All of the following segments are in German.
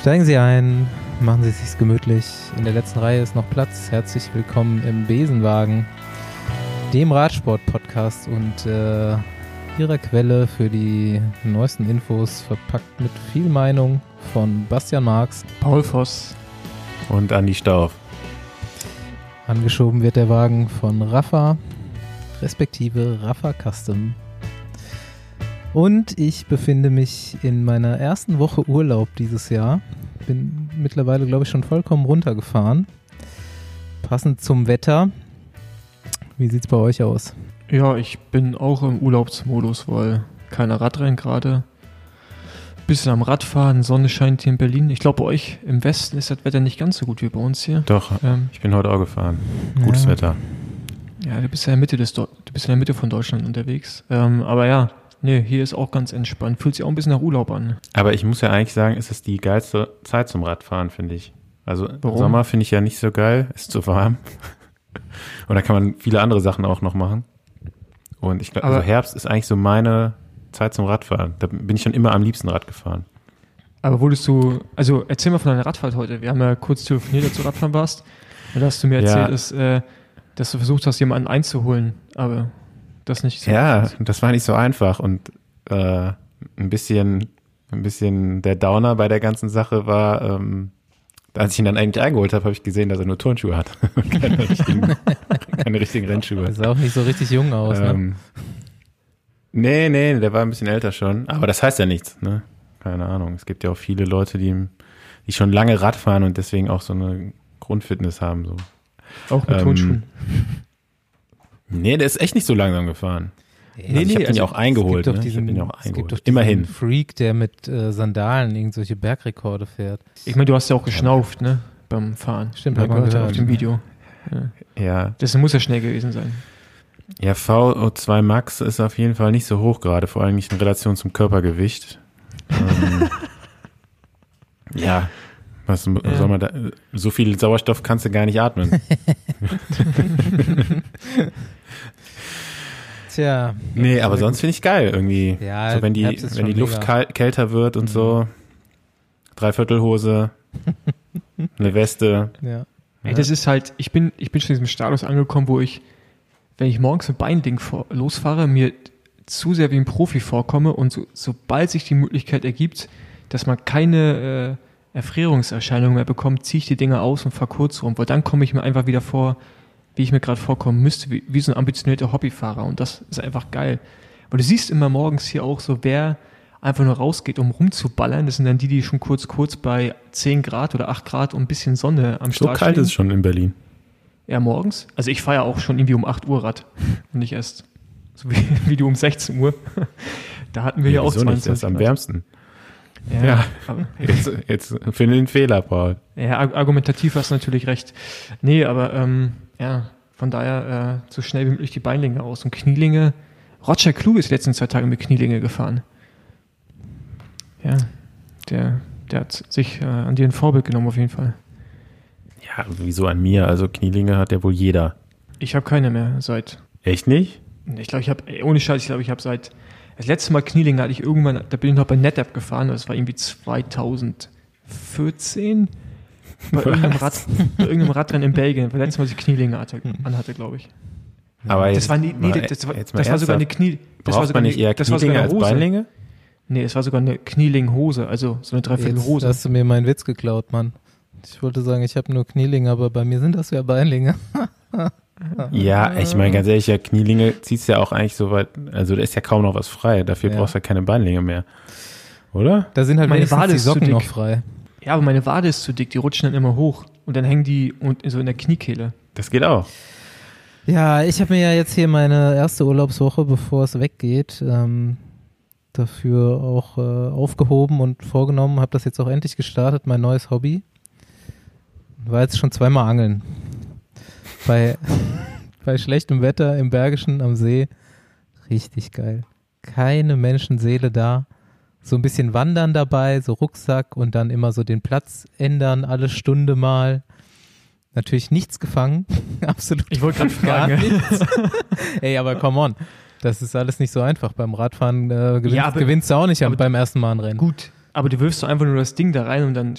Steigen Sie ein, machen Sie es sich gemütlich. In der letzten Reihe ist noch Platz. Herzlich willkommen im Besenwagen, dem Radsport-Podcast und äh, Ihrer Quelle für die neuesten Infos, verpackt mit viel Meinung von Bastian Marx, Paul Voss und Andi Stauf. Angeschoben wird der Wagen von Rafa, respektive Rafa Custom. Und ich befinde mich in meiner ersten Woche Urlaub dieses Jahr. Bin mittlerweile, glaube ich, schon vollkommen runtergefahren. Passend zum Wetter. Wie sieht es bei euch aus? Ja, ich bin auch im Urlaubsmodus, weil keiner Radrennen gerade. Bisschen am Radfahren, Sonne scheint hier in Berlin. Ich glaube, bei euch im Westen ist das Wetter nicht ganz so gut wie bei uns hier. Doch, ähm, ich bin heute auch gefahren. Gutes ja. Wetter. Ja, du bist ja in der Mitte des, du bist in der Mitte von Deutschland unterwegs. Ähm, aber ja, nee, hier ist auch ganz entspannt. Fühlt sich auch ein bisschen nach Urlaub an. Aber ich muss ja eigentlich sagen, ist es die geilste Zeit zum Radfahren, finde ich. Also Warum? Sommer finde ich ja nicht so geil, ist zu warm. Und da kann man viele andere Sachen auch noch machen. Und ich glaube, also Herbst ist eigentlich so meine Zeit zum Radfahren. Da bin ich schon immer am liebsten Rad gefahren. Aber wurdest du, also erzähl mal von deiner Radfahrt heute. Wir haben ja kurz telefoniert, als du Radfahren warst. Und da hast du mir erzählt, ja. dass, äh, dass du versucht hast, jemanden einzuholen, aber das nicht so. Ja, ist. das war nicht so einfach. Und äh, ein bisschen, ein bisschen der Downer bei der ganzen Sache war, ähm, als ich ihn dann eigentlich eingeholt habe, habe ich gesehen, dass er nur Turnschuhe hat. keine, richtigen, keine richtigen Rennschuhe. Das sah auch nicht so richtig jung aus, ne? ähm, ne? Nee, nee, der war ein bisschen älter schon. Aber das heißt ja nichts, ne? Keine Ahnung. Es gibt ja auch viele Leute, die, die schon lange Rad fahren und deswegen auch so eine Grundfitness haben. So. Auch mit ähm, Turnschuhen? Nee, der ist echt nicht so langsam gefahren. Nee, also nee, ich habe also ihn ja auch eingeholt. Es gibt, ne? diesen, ihn auch eingeholt. Es gibt Immerhin. Freak, der mit äh, Sandalen irgendwelche Bergrekorde fährt. Ich meine, du hast ja auch geschnauft, ne? Beim Fahren. Stimmt, man gehört. auf dem Video. Ja. ja. Das muss ja schnell gewesen sein. Ja, VO2 Max ist auf jeden Fall nicht so hoch gerade, vor allem nicht in Relation zum Körpergewicht. ähm, ja, was ja. soll man da? So viel Sauerstoff kannst du gar nicht atmen. Tja. Nee, aber sonst finde ich geil irgendwie. Ja, so wenn die, wenn die Luft kälter wird und mhm. so. Dreiviertelhose, eine Weste. Ja. Ey, das ist halt, ich bin, ich bin schon in diesem Status angekommen, wo ich, wenn ich morgens ein Beinding losfahre, mir zu sehr wie ein Profi vorkomme und so, sobald sich die Möglichkeit ergibt, dass man keine äh, Erfrierungserscheinungen mehr bekommt, ziehe ich die Dinge aus und fahre kurz rum, weil dann komme ich mir einfach wieder vor, wie ich mir gerade vorkommen müsste, wie, wie so ein ambitionierter Hobbyfahrer. Und das ist einfach geil. Weil du siehst immer morgens hier auch so, wer einfach nur rausgeht, um rumzuballern. Das sind dann die, die schon kurz, kurz bei 10 Grad oder 8 Grad und ein bisschen Sonne am Start So kalt stehen. ist es schon in Berlin. Ja, morgens. Also ich fahre ja auch schon irgendwie um 8 Uhr Rad und nicht erst so wie, wie du um 16 Uhr. Da hatten wir ja, ja auch 20 nicht, das ist am wärmsten. Ja, ja. jetzt, jetzt finde den Fehler, Paul. Ja, argumentativ hast du natürlich recht. Nee, aber ähm, ja, von daher äh, so schnell wie möglich die Beinlinge aus. Und Knielinge, Roger Klug ist die letzten zwei Tage mit Knielinge gefahren. Ja, der, der hat sich äh, an dir ein Vorbild genommen auf jeden Fall. Ja, wieso an mir? Also Knielinge hat ja wohl jeder. Ich habe keine mehr seit. Echt nicht? Ich glaube, ich habe, ohne Scheiß, ich glaube, ich habe seit, das letzte Mal Knielinge hatte ich irgendwann, da bin ich noch bei NetApp gefahren, das war irgendwie 2014 bei irgendeinem, Rad, bei irgendeinem Radrennen in Belgien, weil letztes Mal die Knielinge hatte, anhatte, glaube ich. Aber jetzt, das war, nie, nee, das, war, das war sogar eine Knie. Das war sogar man nicht eher das Knielinge als Beinlinge? Nee, es war sogar eine Knielinghose, also so eine Dreiviertelhose. Jetzt hast du mir meinen Witz geklaut, Mann. Ich wollte sagen, ich habe nur Knielinge, aber bei mir sind das ja Beinlinge. ja, ich meine ganz ehrlich, ja, Knielinge ziehst ja auch eigentlich so weit, also da ist ja kaum noch was frei. Dafür ja. brauchst du ja keine Beinlinge mehr. Oder? Da sind halt meine Wade die Socken noch frei. Ja, aber meine Wade ist zu dick, die rutschen dann immer hoch und dann hängen die so in der Kniekehle. Das geht auch. Ja, ich habe mir ja jetzt hier meine erste Urlaubswoche, bevor es weggeht, ähm, dafür auch äh, aufgehoben und vorgenommen, habe das jetzt auch endlich gestartet, mein neues Hobby. War jetzt schon zweimal angeln. Bei, bei schlechtem Wetter im Bergischen am See. Richtig geil. Keine Menschenseele da so ein bisschen Wandern dabei, so Rucksack und dann immer so den Platz ändern, alle Stunde mal. Natürlich nichts gefangen. Absolut. Ich wollte gerade fragen. Nichts. Ey, aber come on. Das ist alles nicht so einfach. Beim Radfahren äh, gewinnst, ja, aber, gewinnst du auch nicht aber, beim ersten Mal ein Rennen. Gut, Aber du wirfst einfach nur das Ding da rein und dann.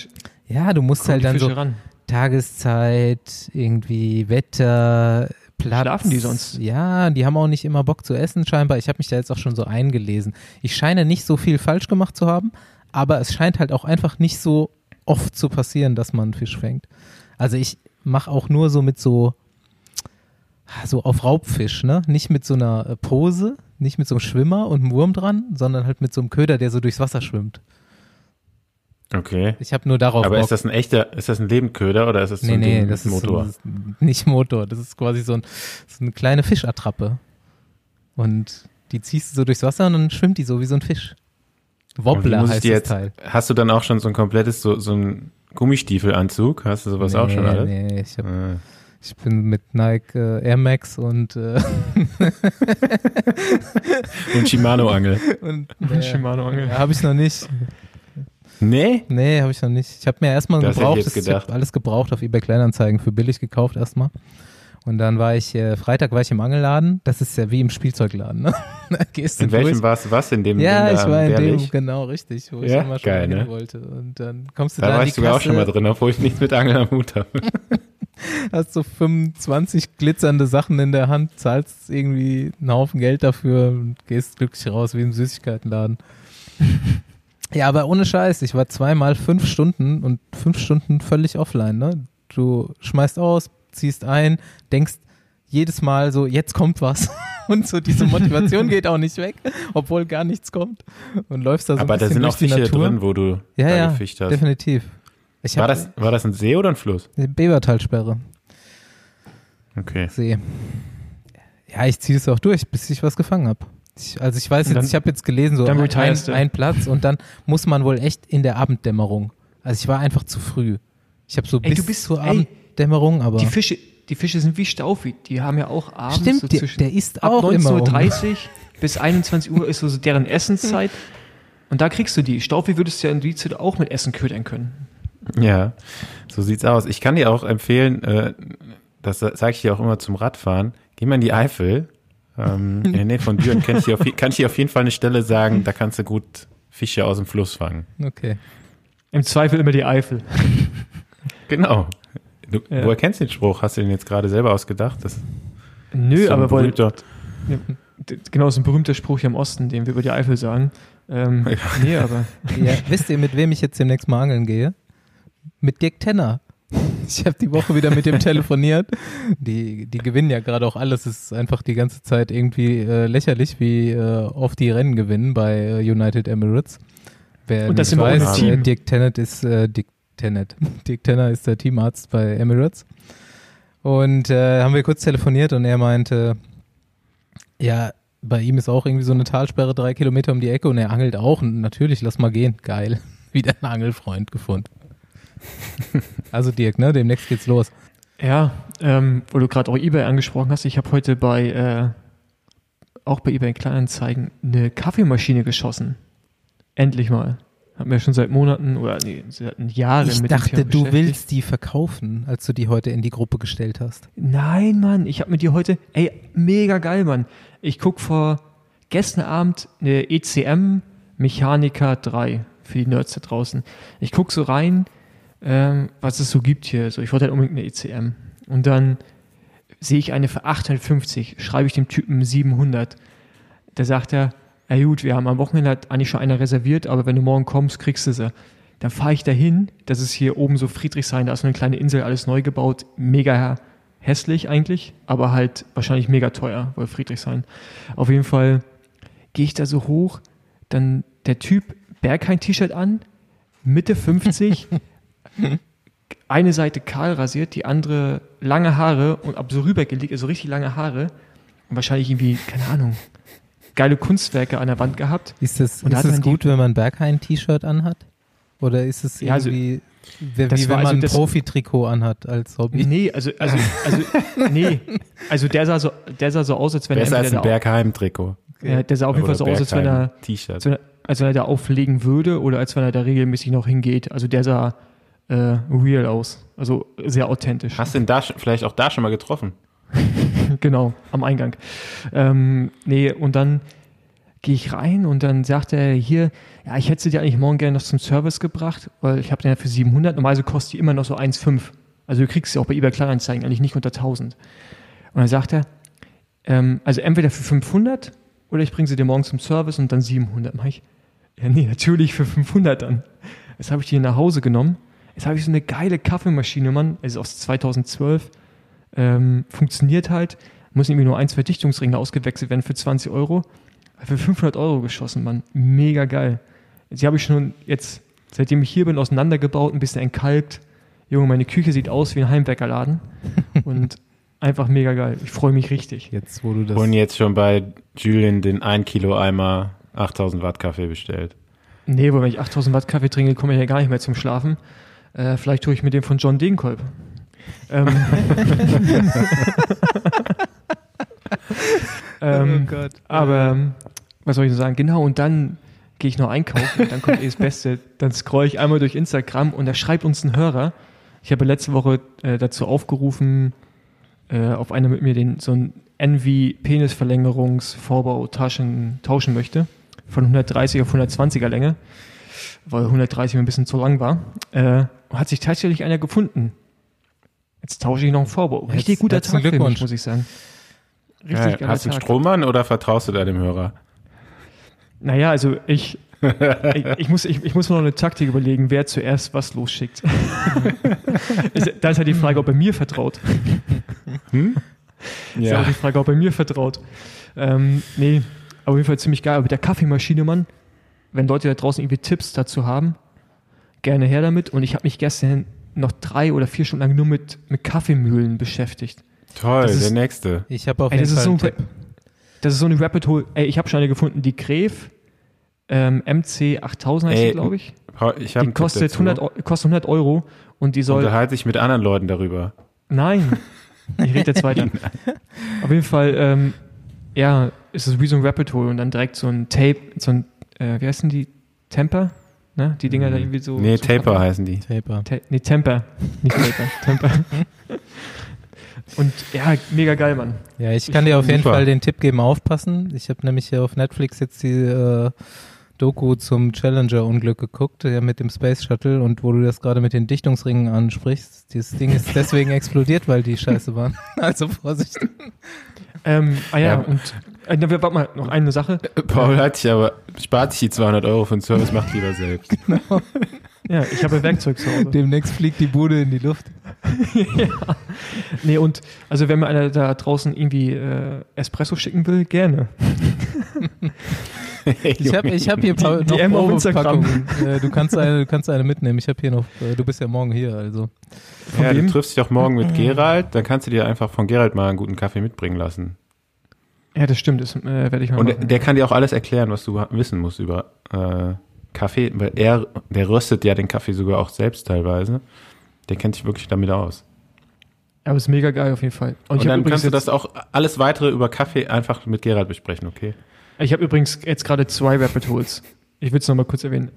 Ja, du musst halt dann so ran. Tageszeit, irgendwie Wetter, Platz. Schlafen die sonst? Ja, die haben auch nicht immer Bock zu essen, scheinbar. Ich habe mich da jetzt auch schon so eingelesen. Ich scheine nicht so viel falsch gemacht zu haben, aber es scheint halt auch einfach nicht so oft zu passieren, dass man Fisch fängt. Also ich mache auch nur so mit so so auf Raubfisch, ne? Nicht mit so einer Pose, nicht mit so einem Schwimmer und einem Wurm dran, sondern halt mit so einem Köder, der so durchs Wasser schwimmt. Okay. Ich habe nur darauf. Aber Bock. ist das ein echter, ist das ein Lebendköder oder ist das nee, so ein nee, das Motor? Ist ein, nicht Motor, das ist quasi so, ein, so eine kleine Fischattrappe. Und die ziehst du so durchs Wasser und dann schwimmt die so wie so ein Fisch. Wobbler heißt das jetzt, Teil. Hast du dann auch schon so ein komplettes, so, so ein Gummistiefelanzug? Hast du sowas nee, auch schon alles? Nee, ich, hab, ah. ich bin mit Nike äh, Air Max und äh und Shimano-Angel. Und äh, Shimano-Angel. Ja, habe ich noch nicht. Nee? Nee, habe ich noch nicht. Ich habe mir erstmal gebraucht, ich, ich habe alles gebraucht auf eBay Kleinanzeigen für billig gekauft erstmal. Und dann war ich, äh, Freitag war ich im Angelladen. Das ist ja wie im Spielzeugladen, ne? Gehst in welchem warst du was? In dem Ja, in ich war in dem, genau, richtig, wo ja? ich immer schon Geil, ne? wollte. Und dann kommst du da da war ich sogar auch schon mal drin, obwohl ich nichts mit Angeln am Hut habe. Hast so 25 glitzernde Sachen in der Hand, zahlst irgendwie einen Haufen Geld dafür und gehst glücklich raus wie im Süßigkeitenladen. Ja, aber ohne Scheiß, ich war zweimal fünf Stunden und fünf Stunden völlig offline, ne? Du schmeißt aus, ziehst ein, denkst jedes Mal so, jetzt kommt was. Und so diese Motivation geht auch nicht weg, obwohl gar nichts kommt. Und läufst da so Aber ein bisschen da sind auch Fische drin, wo du ja, da ja, gefischt hast. definitiv. Ich war, das, war das ein See oder ein Fluss? Bebertalsperre. Okay. See. Ja, ich ziehe es auch durch, bis ich was gefangen habe. Ich, also ich weiß jetzt, dann, ich habe jetzt gelesen, so ein, ein, Platz und dann muss man wohl echt in der Abenddämmerung. Also ich war einfach zu früh. Ich habe so ey, bis bist, zur ey, Abenddämmerung, aber. Die Fische, die Fische sind wie Staufi, die haben ja auch abends Stimmt, so der, zwischen der ist auch 19.30 Uhr bis 21 Uhr ist so deren Essenszeit. Und da kriegst du die. Staufi würdest du ja in die Zeit auch mit Essen ködern können. Ja, so sieht's aus. Ich kann dir auch empfehlen, äh, das sage ich dir auch immer zum Radfahren, geh mal in die Eifel ähm, in der Nähe von Düren kann ich, dir auf, kann ich dir auf jeden Fall eine Stelle sagen, da kannst du gut Fische aus dem Fluss fangen. Okay. Im Zweifel immer die Eifel. Genau. Du, ja. Woher kennst du den Spruch? Hast du den jetzt gerade selber ausgedacht? Das Nö, so aber weil, genau, so ein berühmter Spruch hier im Osten, den wir über die Eifel sagen. Ähm, ja. Nee, aber. Ja, wisst ihr, mit wem ich jetzt demnächst mal angeln gehe? Mit Dirk Tenner. Ich habe die Woche wieder mit dem telefoniert. Die, die gewinnen ja gerade auch alles. Es ist einfach die ganze Zeit irgendwie äh, lächerlich, wie äh, oft die Rennen gewinnen bei äh, United Emirates. Wer Und das nicht weiß, äh, Dick Tennant ist äh, Dick Tennant. Dick Tenner ist der Teamarzt bei Emirates. Und äh, haben wir kurz telefoniert und er meinte, ja, bei ihm ist auch irgendwie so eine Talsperre drei Kilometer um die Ecke und er angelt auch. Und natürlich, lass mal gehen. Geil. Wieder einen Angelfreund gefunden. also Dirk, ne? Demnächst geht's los. Ja, ähm, wo du gerade auch eBay angesprochen hast, ich habe heute bei äh, auch bei eBay Kleinanzeigen eine Kaffeemaschine geschossen. Endlich mal. Haben wir schon seit Monaten oder nee, seit Jahren ich mit dachte, du willst die verkaufen, als du die heute in die Gruppe gestellt hast. Nein, Mann, ich habe mir die heute, ey, mega geil, Mann. Ich guck vor gestern Abend eine ECM Mechanica 3 für die Nerds da draußen. Ich guck so rein, ähm, was es so gibt hier. So, ich wollte halt unbedingt eine ECM. Und dann sehe ich eine für 850, schreibe ich dem Typen 700. Da sagt er, ja gut, wir haben am Wochenende eigentlich schon eine reserviert, aber wenn du morgen kommst, kriegst du sie. Dann fahre ich dahin, das ist hier oben so Friedrichshain, da ist eine kleine Insel, alles neu gebaut, mega hässlich eigentlich, aber halt wahrscheinlich mega teuer, weil Friedrichshain. Auf jeden Fall gehe ich da so hoch, dann der Typ Berghain-T-Shirt an, Mitte 50, eine Seite kahl rasiert, die andere lange Haare und ab so rübergelegt, also richtig lange Haare und wahrscheinlich irgendwie, keine Ahnung, geile Kunstwerke an der Wand gehabt. Ist es, ist es gut, wenn man Berghain-T-Shirt anhat? Oder ist es ja, also, irgendwie, wie, wie wenn man also ein Profi-Trikot anhat als Hobby? Nee, also, also, also, nee, also der sah so, der sah so aus, als wenn Besser er als ein Bergheim-Trikot. Ja, der sah auf jeden Fall so aus, als wenn er, als wenn er, als wenn er da auflegen würde oder als wenn er da regelmäßig noch hingeht. Also der sah äh, real aus. Also sehr authentisch. Hast du ihn da vielleicht auch da schon mal getroffen? genau, am Eingang. Ähm, nee, und dann gehe ich rein und dann sagt er hier, ja, ich hätte sie dir eigentlich morgen gerne noch zum Service gebracht, weil ich habe den ja für 700, normalerweise kostet die immer noch so 1,5. Also du kriegst sie auch bei eBay Kleinanzeigen eigentlich nicht unter 1000. Und dann sagt er, ähm, also entweder für 500 oder ich bringe sie dir morgen zum Service und dann 700. Mach ich, ja nee, natürlich für 500 dann. Jetzt habe ich die nach Hause genommen. Jetzt habe ich so eine geile Kaffeemaschine, Mann, also aus 2012. Ähm, funktioniert halt, muss irgendwie nur ein, zwei Dichtungsringe ausgewechselt werden für 20 Euro. Für 500 Euro geschossen, Mann. Mega geil. Sie habe ich schon jetzt, seitdem ich hier bin, auseinandergebaut, ein bisschen entkalkt. Junge, meine Küche sieht aus wie ein Heimwerkerladen. Und einfach mega geil. Ich freue mich richtig. Jetzt, wo du das. Und jetzt schon bei Julian den 1 Kilo Eimer 8000 Watt Kaffee bestellt. Nee, weil wenn ich 8000 Watt Kaffee trinke, komme ich ja gar nicht mehr zum Schlafen. Äh, vielleicht tue ich mit dem von John Degenkolb. Ähm, ähm, oh Gott. Aber was soll ich sagen? Genau, und dann gehe ich noch einkaufen dann kommt eh das Beste. Dann scroll ich einmal durch Instagram und da schreibt uns ein Hörer. Ich habe letzte Woche äh, dazu aufgerufen, äh, auf einer mit mir den so ein Envy Penisverlängerungs Vorbau tauschen, tauschen möchte von 130 auf 120er Länge, weil 130 mir ein bisschen zu lang war. Äh, hat sich tatsächlich einer gefunden. Jetzt tausche ich noch einen Vorbau. Richtig Jetzt, guter Tag für mich, muss ich sagen. Richtig ja, hast du einen Strohmann oder vertraust du deinem Hörer? Naja, also ich, ich, ich, muss, ich, ich muss mir noch eine Taktik überlegen, wer zuerst was losschickt. da ist halt die Frage, ob er mir vertraut. Hm? Ja. Ist auch die Frage, ob er mir vertraut. Ähm, nee, auf jeden Fall ziemlich geil. Aber mit der Kaffeemaschine, Mann, wenn Leute da draußen irgendwie Tipps dazu haben, gerne her damit. Und ich habe mich gestern noch drei oder vier Stunden lang nur mit, mit Kaffeemühlen beschäftigt. Toll, das der ist, nächste. Ich habe auf jeden Fall so ein, Das ist so eine Rapid Hole. Ey, ich habe schon eine gefunden, die Gref ähm, MC 8000 heißt glaube ich. ich die kostet 100, kostet 100 Euro und die soll. Unterhalte ich mit anderen Leuten darüber. Nein, ich rede jetzt weiter. Auf jeden Fall, ähm, ja, ist es wie so ein Rapid Hole und dann direkt so ein Tape, so ein, äh, wie heißen die? Temper? Ne? Die Dinger da mhm. irgendwie so. Nee, so Taper heißen die. Taper. Ta nee, Temper. Nicht Taper. Temper. Und ja, mega geil, Mann. Ja, ich kann ich dir auf jeden Fall den Tipp geben, aufpassen. Ich habe nämlich hier auf Netflix jetzt die äh, Doku zum Challenger-Unglück geguckt, ja, mit dem Space Shuttle und wo du das gerade mit den Dichtungsringen ansprichst. Dieses Ding ist deswegen explodiert, weil die scheiße waren. Also Vorsicht. Ähm, ah ja, ja. und äh, warte mal, noch eine Sache. Paul hat sich aber, spart sich die 200 Euro für den Service, macht lieber selbst. Genau. Ja, ich habe Werkzeug zu Hause. Demnächst fliegt die Bude in die Luft. ja. Nee, und also wenn mir einer da draußen irgendwie äh, Espresso schicken will, gerne. ich habe ich hab hier die, noch die Probepackungen. Äh, du, kannst eine, du kannst eine mitnehmen. Ich habe hier noch, äh, du bist ja morgen hier, also. Von ja, wem? du triffst dich auch morgen mit Gerald, dann kannst du dir einfach von Gerald mal einen guten Kaffee mitbringen lassen. Ja, das stimmt, das äh, werde ich mal Und machen. der kann dir auch alles erklären, was du wissen musst über äh, Kaffee, weil er, der röstet ja den Kaffee sogar auch selbst teilweise. Der kennt sich wirklich damit aus. Aber es ist mega geil auf jeden Fall. Und, Und dann kannst du das auch alles weitere über Kaffee einfach mit Gerald besprechen, okay? Ich habe übrigens jetzt gerade zwei Rapid Holes. Ich will es nochmal kurz erwähnen.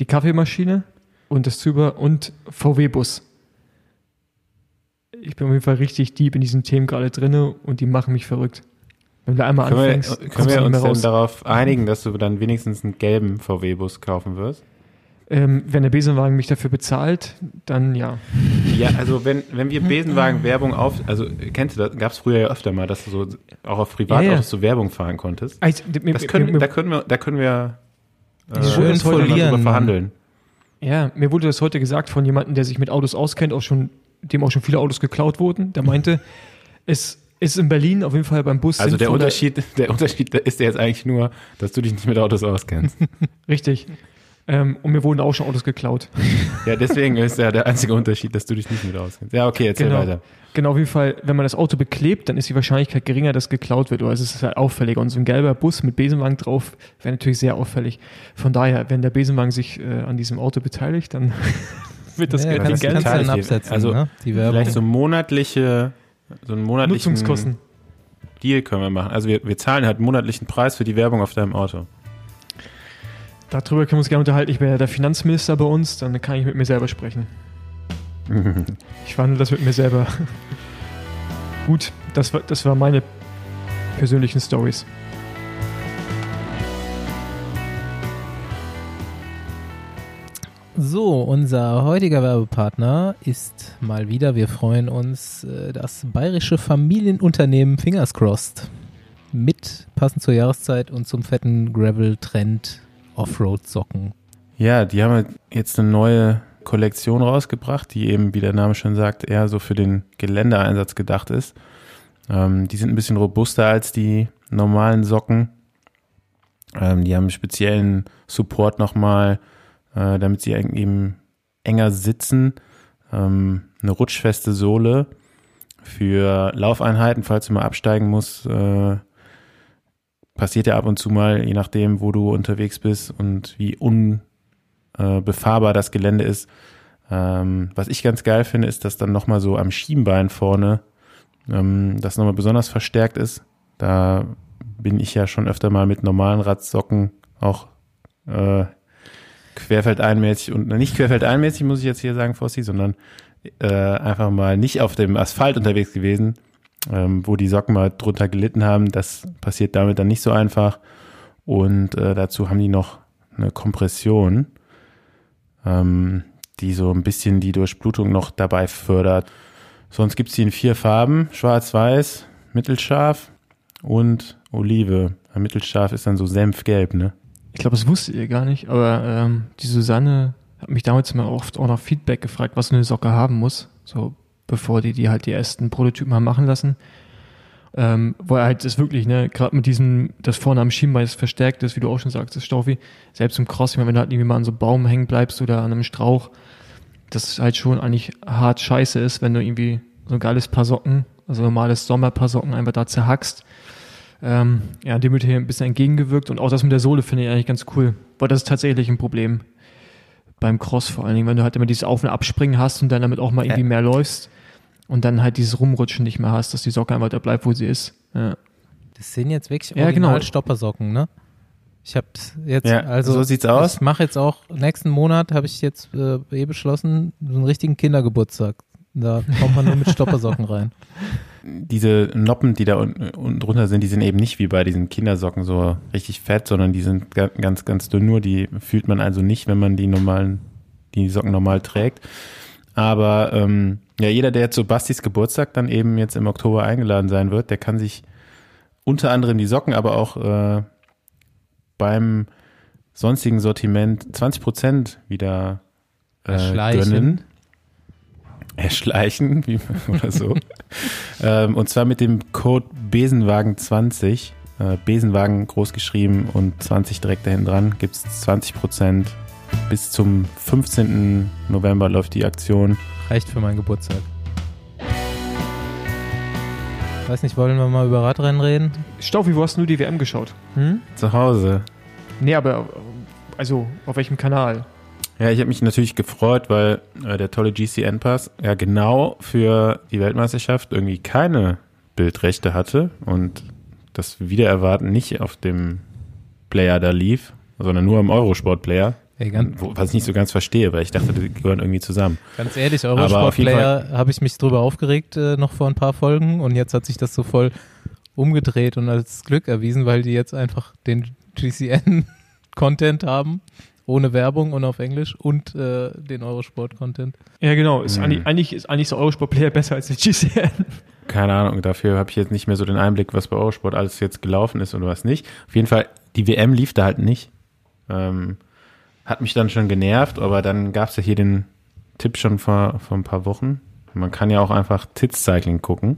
Die Kaffeemaschine und das Züber und VW-Bus. Ich bin auf jeden Fall richtig deep in diesen Themen gerade drinne und die machen mich verrückt. Wenn du einmal können anfängst, wir, können wir uns denn darauf einigen, dass du dann wenigstens einen gelben VW-Bus kaufen wirst? Ähm, wenn der Besenwagen mich dafür bezahlt, dann ja. Ja, also wenn, wenn wir Besenwagen-Werbung auf, also kennst du das, gab es früher ja öfter mal, dass du so auch auf Privatautos ja, ja. so Werbung fahren konntest. Also, das können, da können wir, da können wir äh, schön darüber verhandeln. Ja, mir wurde das heute gesagt von jemandem, der sich mit Autos auskennt, auch schon, dem auch schon viele Autos geklaut wurden. Der meinte, es ist in Berlin auf jeden Fall beim Bus. Also der Unterschied, der Unterschied ist ja jetzt eigentlich nur, dass du dich nicht mit Autos auskennst. Richtig. Ähm, und mir wurden auch schon Autos geklaut. Ja, deswegen ist ja der einzige Unterschied, dass du dich nicht mit auskennst. Ja, okay, erzähl genau. weiter. Genau, auf jeden Fall, wenn man das Auto beklebt, dann ist die Wahrscheinlichkeit geringer, dass geklaut wird. Oder es ist halt auffälliger. Und so ein gelber Bus mit Besenwagen drauf wäre natürlich sehr auffällig. Von daher, wenn der Besenwagen sich äh, an diesem Auto beteiligt, dann wird das ja, Geld nicht Geld absetzen. Also ne? vielleicht so monatliche, so einen monatlichen Nutzungskosten. Deal können wir machen. Also wir, wir zahlen halt monatlichen Preis für die Werbung auf deinem Auto. Darüber können wir uns gerne unterhalten. Ich bin ja der Finanzminister bei uns, dann kann ich mit mir selber sprechen. ich wandle das mit mir selber. Gut, das war, das war meine persönlichen Stories. So, unser heutiger Werbepartner ist mal wieder, wir freuen uns, äh, das bayerische Familienunternehmen Fingers Crossed. Mit passend zur Jahreszeit und zum fetten Gravel-Trend Offroad-Socken. Ja, die haben jetzt eine neue Kollektion rausgebracht, die eben, wie der Name schon sagt, eher so für den Geländeeinsatz gedacht ist. Ähm, die sind ein bisschen robuster als die normalen Socken. Ähm, die haben einen speziellen Support nochmal, äh, damit sie eben enger sitzen. Ähm, eine rutschfeste Sohle für Laufeinheiten, falls du mal absteigen musst. Äh, passiert ja ab und zu mal, je nachdem, wo du unterwegs bist und wie unbefahrbar das Gelände ist. Ähm, was ich ganz geil finde, ist, dass dann nochmal so am Schienbein vorne ähm, das nochmal besonders verstärkt ist. Da bin ich ja schon öfter mal mit normalen Radsocken auch äh, querfeldeinmäßig und nicht querfeldeinmäßig, muss ich jetzt hier sagen, Fossi, sondern äh, einfach mal nicht auf dem Asphalt unterwegs gewesen, ähm, wo die Socken mal drunter gelitten haben. Das passiert damit dann nicht so einfach. Und äh, dazu haben die noch eine Kompression, ähm, die so ein bisschen die Durchblutung noch dabei fördert. Sonst gibt's die in vier Farben, schwarz-weiß, mittelscharf und Olive. Mittelscharf ist dann so senfgelb, ne? Ich glaube, das wusstet ihr gar nicht, aber ähm, die Susanne hat mich damals immer oft auch nach Feedback gefragt, was eine Socke haben muss, so bevor die die halt die ersten Prototypen haben machen lassen. Ähm, er halt das wirklich, ne, gerade mit diesem, das vorne am Schienbein verstärkt ist, wie du auch schon sagst, das Staufi, selbst im Cross, wenn du halt irgendwie mal an so einem Baum hängen bleibst oder an einem Strauch, das halt schon eigentlich hart scheiße ist, wenn du irgendwie so ein geiles Paar Socken, also normales Sommerpaar Socken einfach da zerhackst ähm, ja, dem wird hier ein bisschen entgegengewirkt und auch das mit der Sohle finde ich eigentlich ganz cool, weil das ist tatsächlich ein Problem beim Cross vor allen Dingen, wenn du halt immer dieses Auf- und Abspringen hast und dann damit auch mal irgendwie mehr läufst und dann halt dieses Rumrutschen nicht mehr hast, dass die Socke einfach da bleibt, wo sie ist. Ja. Das sind jetzt wirklich ja, genau. Stoppersocken, ne? Ich habe jetzt, ja, also so sieht's aus. Ich mache jetzt auch nächsten Monat habe ich jetzt äh, eh beschlossen, so einen richtigen Kindergeburtstag. Da kommt man nur mit Stoppersocken rein. Diese Noppen, die da unten, unten drunter sind, die sind eben nicht wie bei diesen Kindersocken so richtig fett, sondern die sind ganz, ganz dünn nur. Die fühlt man also nicht, wenn man die normalen, die Socken normal trägt. Aber ähm, ja, jeder, der zu Bastis Geburtstag dann eben jetzt im Oktober eingeladen sein wird, der kann sich unter anderem die Socken, aber auch äh, beim sonstigen Sortiment 20 Prozent wieder äh, gönnen erschleichen, wie, oder so. ähm, und zwar mit dem Code Besenwagen20, äh, Besenwagen groß geschrieben und 20 direkt dahin dran, gibt es 20 Prozent. Bis zum 15. November läuft die Aktion. Reicht für meinen Geburtstag. Weiß nicht, wollen wir mal über Radrennen reden? Staufi, wo hast du die WM geschaut? Hm? Zu Hause. Nee, aber also auf welchem Kanal? Ja, ich habe mich natürlich gefreut, weil äh, der tolle GCN-Pass ja genau für die Weltmeisterschaft irgendwie keine Bildrechte hatte und das Wiedererwarten nicht auf dem Player da lief, sondern nur am Eurosport-Player. was ich nicht so ganz verstehe, weil ich dachte, die gehören irgendwie zusammen. Ganz ehrlich, Eurosport-Player habe ich mich drüber aufgeregt äh, noch vor ein paar Folgen und jetzt hat sich das so voll umgedreht und als Glück erwiesen, weil die jetzt einfach den GCN-Content haben ohne Werbung und auf Englisch und äh, den Eurosport-Content. Ja, genau. Ist mhm. eigentlich, eigentlich, ist eigentlich so Eurosport-Player besser als der GCN. Keine Ahnung, dafür habe ich jetzt nicht mehr so den Einblick, was bei Eurosport alles jetzt gelaufen ist und was nicht. Auf jeden Fall, die WM lief da halt nicht. Ähm, hat mich dann schon genervt, aber dann gab es ja hier den Tipp schon vor, vor ein paar Wochen. Man kann ja auch einfach Tits-Cycling gucken.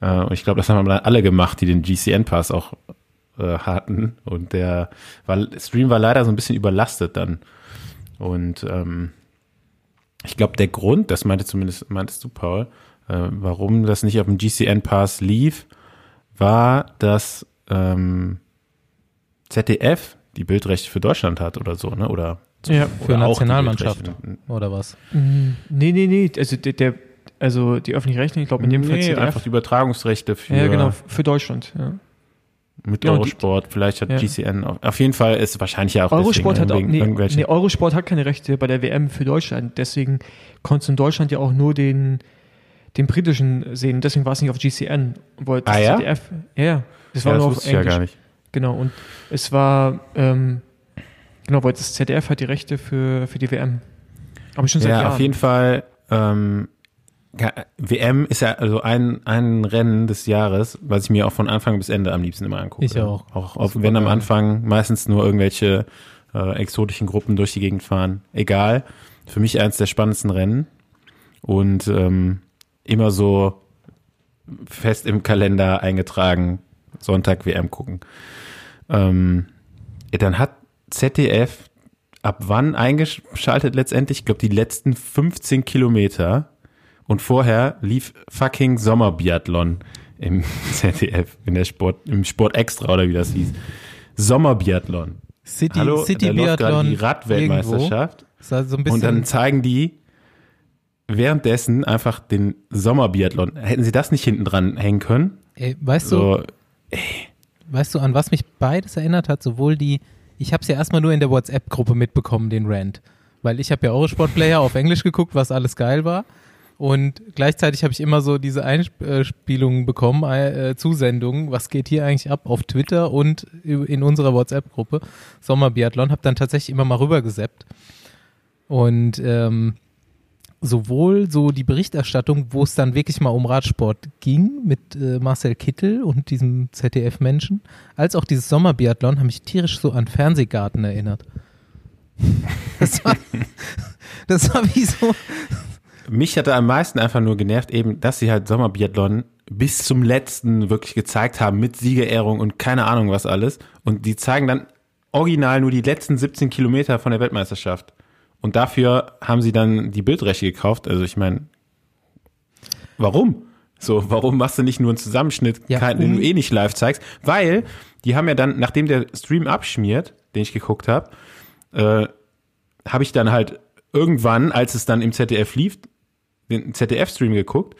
Äh, und ich glaube, das haben alle gemacht, die den GCN-Pass auch äh, hatten. Und der war, Stream war leider so ein bisschen überlastet dann. Und ähm, ich glaube, der Grund, das meinte zumindest, meintest du, Paul, äh, warum das nicht auf dem GCN-Pass lief, war, dass ähm, ZDF die Bildrechte für Deutschland hat oder so, ne? Oder ja, für Nationalmannschaft oder was? Mhm. Nee, nee, nee. Also der, der also die öffentlich-rechtlichen, ich glaube in dem nee, Fall ZDF. einfach die Übertragungsrechte für Ja, genau, für Deutschland, ja. Mit genau, Eurosport, vielleicht hat ja. GCN auf, auf, jeden Fall ist wahrscheinlich ja auch Eurosport hat auch, nee, irgendwelche. Nee, Eurosport hat keine Rechte bei der WM für Deutschland, deswegen konntest du in Deutschland ja auch nur den den britischen sehen, deswegen war es nicht auf GCN, weil das ah, ja? ZDF, ja, das war ja, nur das auf Englisch. Ja gar nicht. Genau und es war ähm, genau, weil das ZDF hat die Rechte für für die WM Aber schon seit ja, Jahren. auf jeden Fall. Ähm, WM ist ja also ein, ein Rennen des Jahres, was ich mir auch von Anfang bis Ende am liebsten immer angucke. Ich auch. Auch, auch wenn am Anfang meistens nur irgendwelche äh, exotischen Gruppen durch die Gegend fahren. Egal. Für mich eins der spannendsten Rennen. Und ähm, immer so fest im Kalender eingetragen, Sonntag WM gucken. Ähm, dann hat ZDF ab wann eingeschaltet letztendlich? Ich glaube, die letzten 15 Kilometer. Und vorher lief fucking Sommerbiathlon im ZDF, in der Sport, im Sport Extra oder wie das hieß. Sommerbiathlon. City, Hallo, City da Biathlon die Radweltmeisterschaft. Ist also so Und dann zeigen die währenddessen einfach den Sommerbiathlon. Hätten sie das nicht hinten dran hängen können? Ey, weißt du, So, weißt du, an was mich beides erinnert hat? Sowohl die, ich habe es ja erstmal nur in der WhatsApp-Gruppe mitbekommen, den Rant. Weil ich habe ja Eurosport-Player auf Englisch geguckt, was alles geil war. Und gleichzeitig habe ich immer so diese Einspielungen bekommen, äh, Zusendungen, was geht hier eigentlich ab auf Twitter und in unserer WhatsApp-Gruppe Sommerbiathlon, habe dann tatsächlich immer mal rübergeseppt. Und ähm, sowohl so die Berichterstattung, wo es dann wirklich mal um Radsport ging mit äh, Marcel Kittel und diesem ZDF-Menschen, als auch dieses Sommerbiathlon haben mich tierisch so an Fernsehgarten erinnert. Das war, das war wie so, Mich hatte am meisten einfach nur genervt, eben, dass sie halt Sommerbiathlon bis zum letzten wirklich gezeigt haben mit Siegerehrung und keine Ahnung was alles. Und die zeigen dann original nur die letzten 17 Kilometer von der Weltmeisterschaft. Und dafür haben sie dann die Bildrechte gekauft. Also ich meine, warum? So, warum machst du nicht nur einen Zusammenschnitt, Ja, kein- den du eh nicht live zeigst? Weil die haben ja dann, nachdem der Stream abschmiert, den ich geguckt habe, äh, habe ich dann halt irgendwann, als es dann im ZDF lief, den ZDF-Stream geguckt,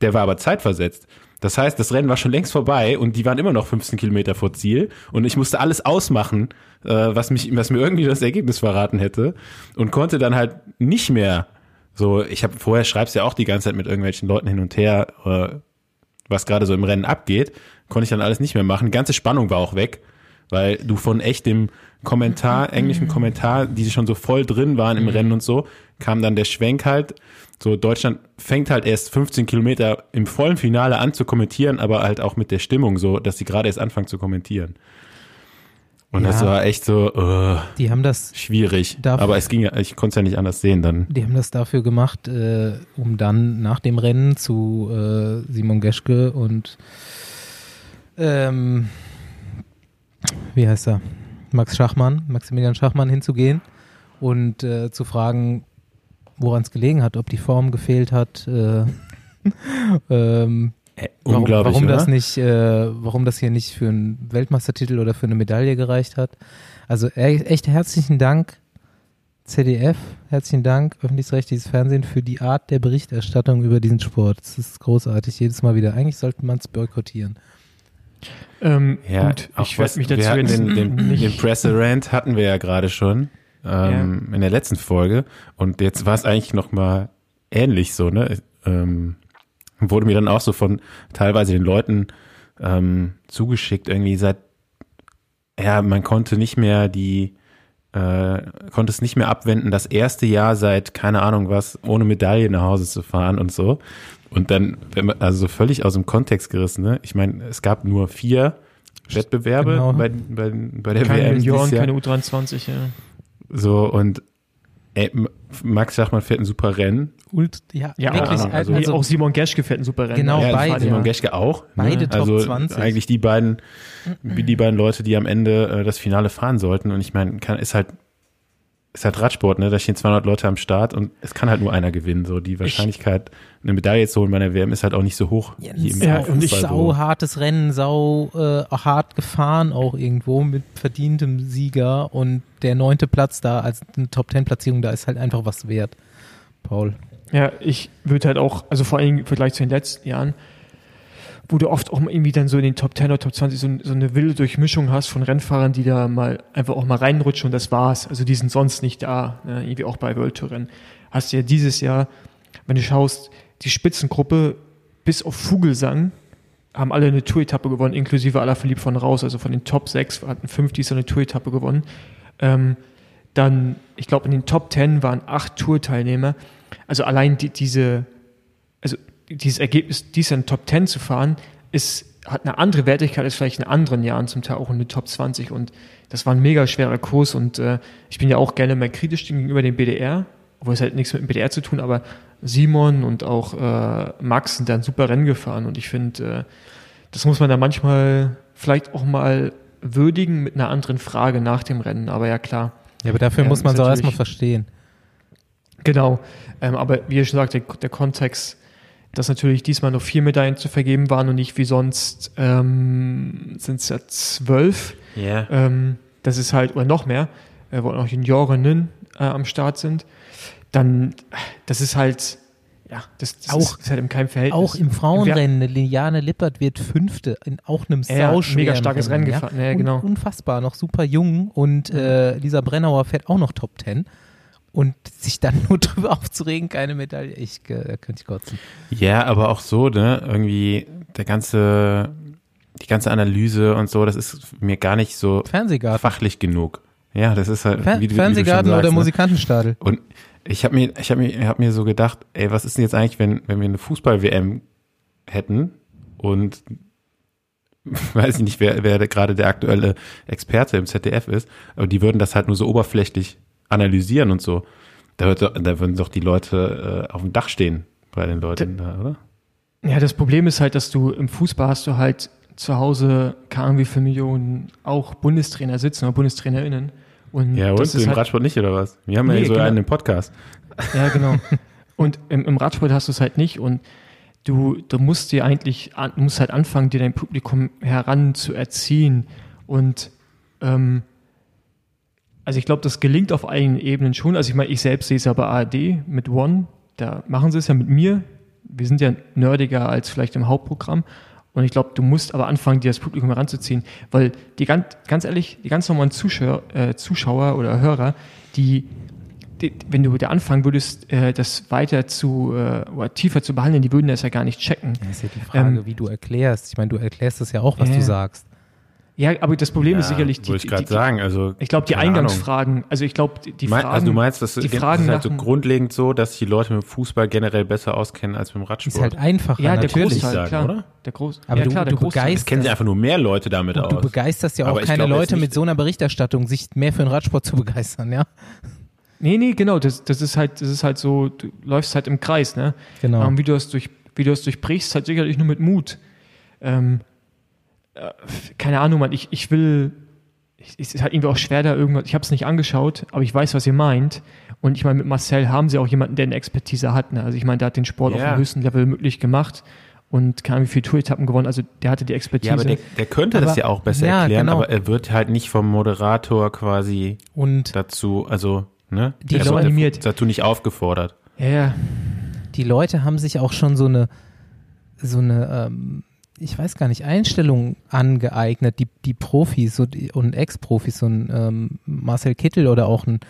der war aber zeitversetzt. Das heißt, das Rennen war schon längst vorbei und die waren immer noch 15 Kilometer vor Ziel und ich musste alles ausmachen, äh, was mich, was mir irgendwie das Ergebnis verraten hätte und konnte dann halt nicht mehr so, ich habe vorher schreibst ja auch die ganze Zeit mit irgendwelchen Leuten hin und her, äh, was gerade so im Rennen abgeht, konnte ich dann alles nicht mehr machen. Die ganze Spannung war auch weg, weil du von echtem Kommentar, englischen Kommentar, die schon so voll drin waren im Rennen und so, kam dann der Schwenk halt. So, Deutschland fängt halt erst 15 Kilometer im vollen Finale an zu kommentieren, aber halt auch mit der Stimmung so, dass sie gerade erst anfangen zu kommentieren. Und das Ja. war echt so äh, die haben das schwierig. Darf- aber es ging ja, ich konnte es ja nicht anders sehen dann. Die haben das dafür gemacht, äh, um dann nach dem Rennen zu äh, Simon Geschke und ähm, wie heißt er? Max Schachmann, Maximilian Schachmann hinzugehen und äh, zu fragen, woran es gelegen hat, ob die Form gefehlt hat, äh, ähm, warum, Unglaublich, warum oder? das nicht, äh, warum das hier nicht für einen Weltmeistertitel oder für eine Medaille gereicht hat. Also echt herzlichen Dank ZDF, herzlichen Dank, öffentlich-rechtliches Fernsehen, für die Art der Berichterstattung über diesen Sport. Das ist großartig, jedes Mal wieder. Eigentlich sollte man es boykottieren. Ähm, Ja, gut, auch ich werde mich dazu jetzt den, den, den Presserant hatten wir ja gerade schon ähm, in der letzten Folge und jetzt war es eigentlich noch mal ähnlich so, ne? Ähm, wurde mir dann auch so von teilweise den Leuten ähm, zugeschickt, irgendwie seit ja, man konnte nicht mehr die äh, konnte es nicht mehr abwenden, das erste Jahr seit, keine Ahnung was, ohne Medaille nach Hause zu fahren und so. Und dann, wenn man, also so völlig aus dem Kontext gerissen, ne? Ich meine, es gab nur vier Wettbewerbe Genau. bei, bei, bei der keine WM Junioren, dieses Jahr. keine U23, ja. So, und ey, Max Schachmann fährt ein super Rennen. Ult ja, Ja, wirklich. Ahnung, Also, also- auch Simon Geschke fährt ein super Rennen. Genau, ja, beide, Simon ja. Geschke auch. Beide ne? Top also 20. Eigentlich die beiden, die beiden Leute, die am Ende äh, das Finale fahren sollten. Und ich meine, ist halt, ist halt Radsport, ne? Da stehen 200 Leute am Start und es kann halt nur einer gewinnen. So die Wahrscheinlichkeit, eine Medaille zu holen bei der WM ist halt auch nicht so hoch. Ja, Ja, und ein ich- sau hartes Rennen, sau äh, hart gefahren auch irgendwo mit verdientem Sieger und der neunte Platz da als eine Top Ten Platzierung, da ist halt einfach was wert. Paul. Ja, ich würde halt auch, also vor allem im Vergleich zu den letzten Jahren, wo du oft auch mal irgendwie dann so in den Top 10 oder Top 20 so, so eine wilde Durchmischung hast von Rennfahrern, die da mal einfach auch mal reinrutschen und das war's. Also die sind sonst nicht da, ne? irgendwie auch bei World Tour Rennen. Hast du ja dieses Jahr, wenn du schaust, die Spitzengruppe bis auf Vogelsang haben alle eine Tour-Etappe gewonnen, inklusive aller verliebt von raus. Also von den Top 6 hatten fünf die so eine Tour-Etappe gewonnen. Ähm, dann, ich glaube, in den Top 10 waren acht Tour-Teilnehmer. Also allein die, diese, also dieses Ergebnis, dies in Top 10 zu fahren, ist, hat eine andere Wertigkeit als vielleicht in anderen Jahren, zum Teil auch in den Top 20. Und das war ein mega schwerer Kurs. Und äh, ich bin ja auch gerne mal kritisch gegenüber dem BDR, obwohl es halt nichts mit dem BDR zu tun, aber Simon und auch äh, Max sind da ein super Rennen gefahren. Und ich finde, äh, das muss man da manchmal vielleicht auch mal würdigen mit einer anderen Frage nach dem Rennen. Aber ja, klar. Ja, aber dafür Ja, muss man es auch erstmal verstehen. Genau. Ähm, aber wie ihr schon sagt, der, der Kontext, dass natürlich diesmal nur vier Medaillen zu vergeben waren und nicht wie sonst ähm, sind es ja zwölf. Ja. Ähm, das ist halt, oder noch mehr, äh, wo auch noch Juniorinnen äh, am Start sind. Dann, das ist halt, ja, das, das Auch- ist, halt in keinem Verhältnis. Auch im Frauenrennen, Liliane Lippert wird Fünfte in auch einem Ja, ja, sauschweren mega starkes Rennen ja. gefahren. Ja, Un- genau. Unfassbar, noch super jung und äh, Lisa Brennauer fährt auch noch Top Ten. Und sich dann nur drüber aufzuregen, keine Medaille, ich äh, könnte ich kotzen. Ja, aber auch so, ne? Irgendwie der ganze, die ganze Analyse und so, das ist mir gar nicht so Fernsehgarten. fachlich genug. Ja, das ist halt, Fer wie, du- wie du Fernsehgarten schon sagst, oder ne? Musikantenstadel. Und ich habe mir, ich habe mir, hab mir so gedacht, ey, was ist denn jetzt eigentlich, wenn, wenn wir eine Fußball-WM hätten und weiß ich nicht, wer, wer gerade der aktuelle Experte im ZDF ist, aber die würden das halt nur so oberflächlich analysieren und so. Da, wird, da würden doch die Leute äh, auf dem Dach stehen bei den Leuten da, oder? Ja, das Problem ist halt, dass du im Fußball hast du halt zu Hause, keine Ahnung wie viele Millionen, auch Bundestrainer sitzen oder BundestrainerInnen. Und Ja, und im halt, Radsport nicht, oder was? Wir haben Nee, ja so genau. einen im Podcast. Ja, genau. Und im, im Radsport hast du es halt nicht und du, du musst dir eigentlich, musst halt anfangen, dir dein Publikum heran zu erziehen und ähm, also ich glaube, das gelingt auf einigen Ebenen schon. Also ich meine, ich selbst sehe es ja bei ARD mit One, da machen sie es ja mit mir. Wir sind ja nerdiger als vielleicht im Hauptprogramm. Und ich glaube, du musst aber anfangen, dir das Publikum heranzuziehen, weil die ganz, ganz ehrlich, die ganz normalen Zuschauer, äh, Zuschauer oder Hörer, die, die, wenn du da anfangen würdest, äh, das weiter zu äh, oder tiefer zu behandeln, die würden das ja gar nicht checken. Das ist ja die Frage, Ähm, wie du erklärst. Ich meine, du erklärst das ja auch, was du sagst. Ja, aber das Problem ist sicherlich die, Wollte ich gerade sagen, also. ich glaube, die keine Ahnung. Eingangsfragen, also ich glaube, die, die Mein, Fragen, also du meinst, das, die Fragen ist halt so grundlegend so, dass sich die Leute mit dem Fußball generell besser auskennen als mit dem Radsport. Ist halt einfacher, ja, der natürlich. Großteil, sagen, klar. oder? Der Groß, Aber ja, du- klar, der du Großteil. begeist- Es kennen sich einfach nur mehr Leute damit du aus. begeisterst ja auch Aber keine jetzt Leute mit so einer Berichterstattung, sich mehr für den Radsport zu begeistern, ja? Nee, nee, genau, das, das ist halt, das ist halt so, du läufst halt im Kreis, ne? Genau. Ähm, wie du das durch, wie du das durchbrichst, halt sicherlich nur mit Mut. Ähm, äh, keine Ahnung, Mann, ich, ich will, es ist halt irgendwie auch schwer da irgendwas, ich habe es nicht angeschaut, aber ich weiß, was ihr meint. Und ich meine, mit Marcel haben sie auch jemanden, der eine Expertise hat. Ne? Also ich meine, der hat den Sport auf Ja. dem höchsten Level möglich gemacht und keine Ahnung, wie viele Tour-Etappen gewonnen. Also der hatte die Expertise. ja, aber der, der könnte das Aber- ja auch besser ja, erklären, genau. aber er wird halt nicht vom Moderator quasi Und dazu, also, ne? Die Leute- wird animiert. dazu nicht aufgefordert. ja, ja, die Leute haben sich auch schon so eine, so eine, ähm, ich weiß gar nicht, Einstellung angeeignet, die, die Profis und Ex-Profis, so ein ähm, Marcel Kittel oder auch ein,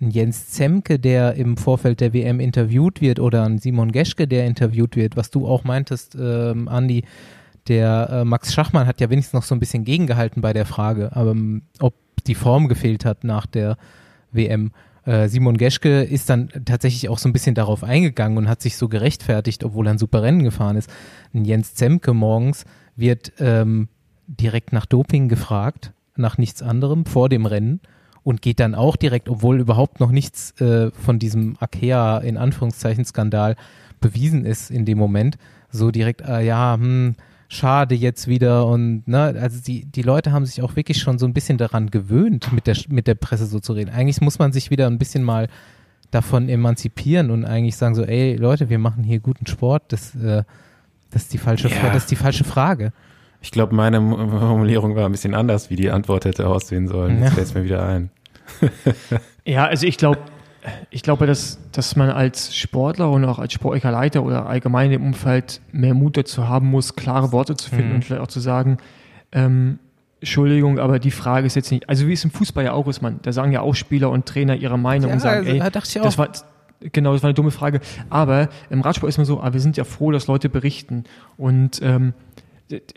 ein Jens Zemke, der im Vorfeld der WM interviewt wird oder ein Simon Geschke, der interviewt wird, was du auch meintest, ähm, Andi, der äh, Max Schachmann hat ja wenigstens noch so ein bisschen gegengehalten bei der Frage, ähm, ob die Form gefehlt hat nach der WM. Äh, Simon Geschke ist dann tatsächlich auch so ein bisschen darauf eingegangen und hat sich so gerechtfertigt, obwohl er ein super Rennen gefahren ist. Ein Jens Zemke morgens wird ähm, direkt nach Doping gefragt, nach nichts anderem vor dem Rennen und geht dann auch direkt, obwohl überhaupt noch nichts äh, von diesem Akea in Anführungszeichen Skandal bewiesen ist in dem Moment, so direkt, äh, ja, hm, schade jetzt wieder und ne, also die, die Leute haben sich auch wirklich schon so ein bisschen daran gewöhnt, mit der, mit der Presse so zu reden. Eigentlich muss man sich wieder ein bisschen mal davon emanzipieren und eigentlich sagen so, ey Leute, wir machen hier guten Sport, das, äh, das ist die falsche, Ja. Das ist die falsche Frage. Ich glaube, meine Formulierung war ein bisschen anders, wie die Antwort hätte aussehen sollen. Ja. Jetzt fällt es mir wieder ein. Ja, also ich glaube, ich glaube, dass, dass man als Sportler und auch als sportlicher Leiter oder allgemein im Umfeld mehr Mut dazu haben muss, klare Worte zu finden Mhm. und vielleicht auch zu sagen, ähm, Entschuldigung, aber die Frage ist jetzt nicht, also wie es im Fußball ja auch ist, man, da sagen ja auch Spieler und Trainer ihre Meinung und sagen, also, ey, da das war, genau, das war eine dumme Frage. Aber im Radsport ist man so, aber wir sind ja froh, dass Leute berichten. Und ähm,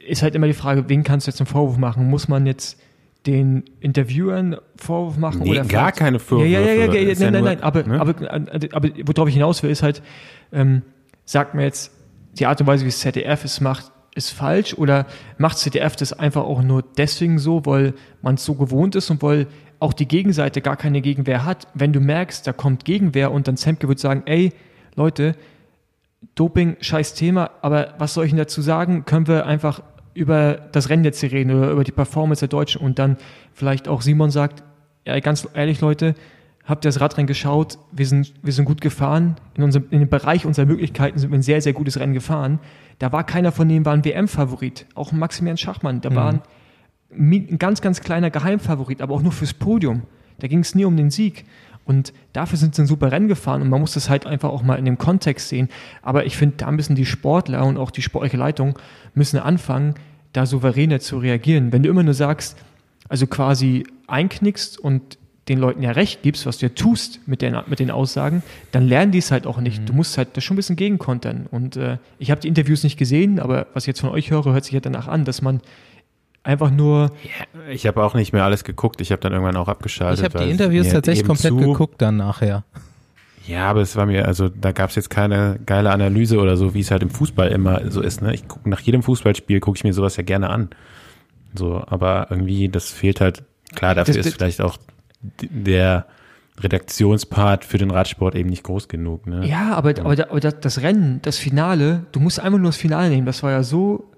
ist halt immer die Frage, wen kannst du jetzt einen Vorwurf machen? Muss man jetzt den Interviewern Vorwurf machen nee, oder gar keine Vorwürfe. Ja, ja, ja, ja, ja, nein, nein, nein, aber, ne? aber, aber, aber worauf ich hinaus will, ist halt, ähm, sagt mir jetzt, die Art und Weise, wie das ZDF es macht, ist falsch oder macht ZDF das einfach auch nur deswegen so, weil man es so gewohnt ist und weil auch die Gegenseite gar keine Gegenwehr hat. Wenn du merkst, da kommt Gegenwehr und dann Semke wird sagen, ey, Leute, Doping, scheiß Thema, aber was soll ich denn dazu sagen? Können wir einfach über das Rennen jetzt hier reden oder über die Performance der Deutschen und dann vielleicht auch Simon sagt, ja, ganz ehrlich, Leute, habt ihr das Radrennen geschaut? Wir sind, wir sind gut gefahren. In, unserem, in dem Bereich unserer Möglichkeiten sind wir ein sehr, sehr gutes Rennen gefahren. Da war keiner von denen war ein WM-Favorit. Auch Maximilian Schachmann, da mhm. war ein, ein ganz, ganz kleiner Geheimfavorit, aber auch nur fürs Podium. Da ging es nie um den Sieg. Und dafür sind sie ein super Rennen gefahren und man muss das halt einfach auch mal in dem Kontext sehen. Aber ich finde, da müssen die Sportler und auch die sportliche Leitung müssen anfangen, da souveräner zu reagieren. Wenn du immer nur sagst, also quasi einknickst und den Leuten ja recht gibst, was du ja tust mit den, mit den Aussagen, dann lernen die es halt auch nicht. Mhm. Du musst halt das schon ein bisschen gegenkontern. Und äh, ich habe die Interviews nicht gesehen, aber was ich jetzt von euch höre, hört sich ja danach an, dass man einfach nur. Ja, ich habe auch nicht mehr alles geguckt. Ich habe dann irgendwann auch abgeschaltet. Ich habe die Interviews tatsächlich komplett zu, geguckt dann nachher. Ja, aber es war mir, also da gab es jetzt keine geile Analyse oder so, wie es halt im Fußball immer so ist. Ne? Ich guck, nach jedem Fußballspiel gucke ich mir sowas ja gerne an. So, aber irgendwie, das fehlt halt, klar, dafür das, ist vielleicht auch der Redaktionspart für den Radsport eben nicht groß genug. Ne? Ja, aber, aber, aber das Rennen, das Finale, du musst einfach nur das Finale nehmen. Das war ja so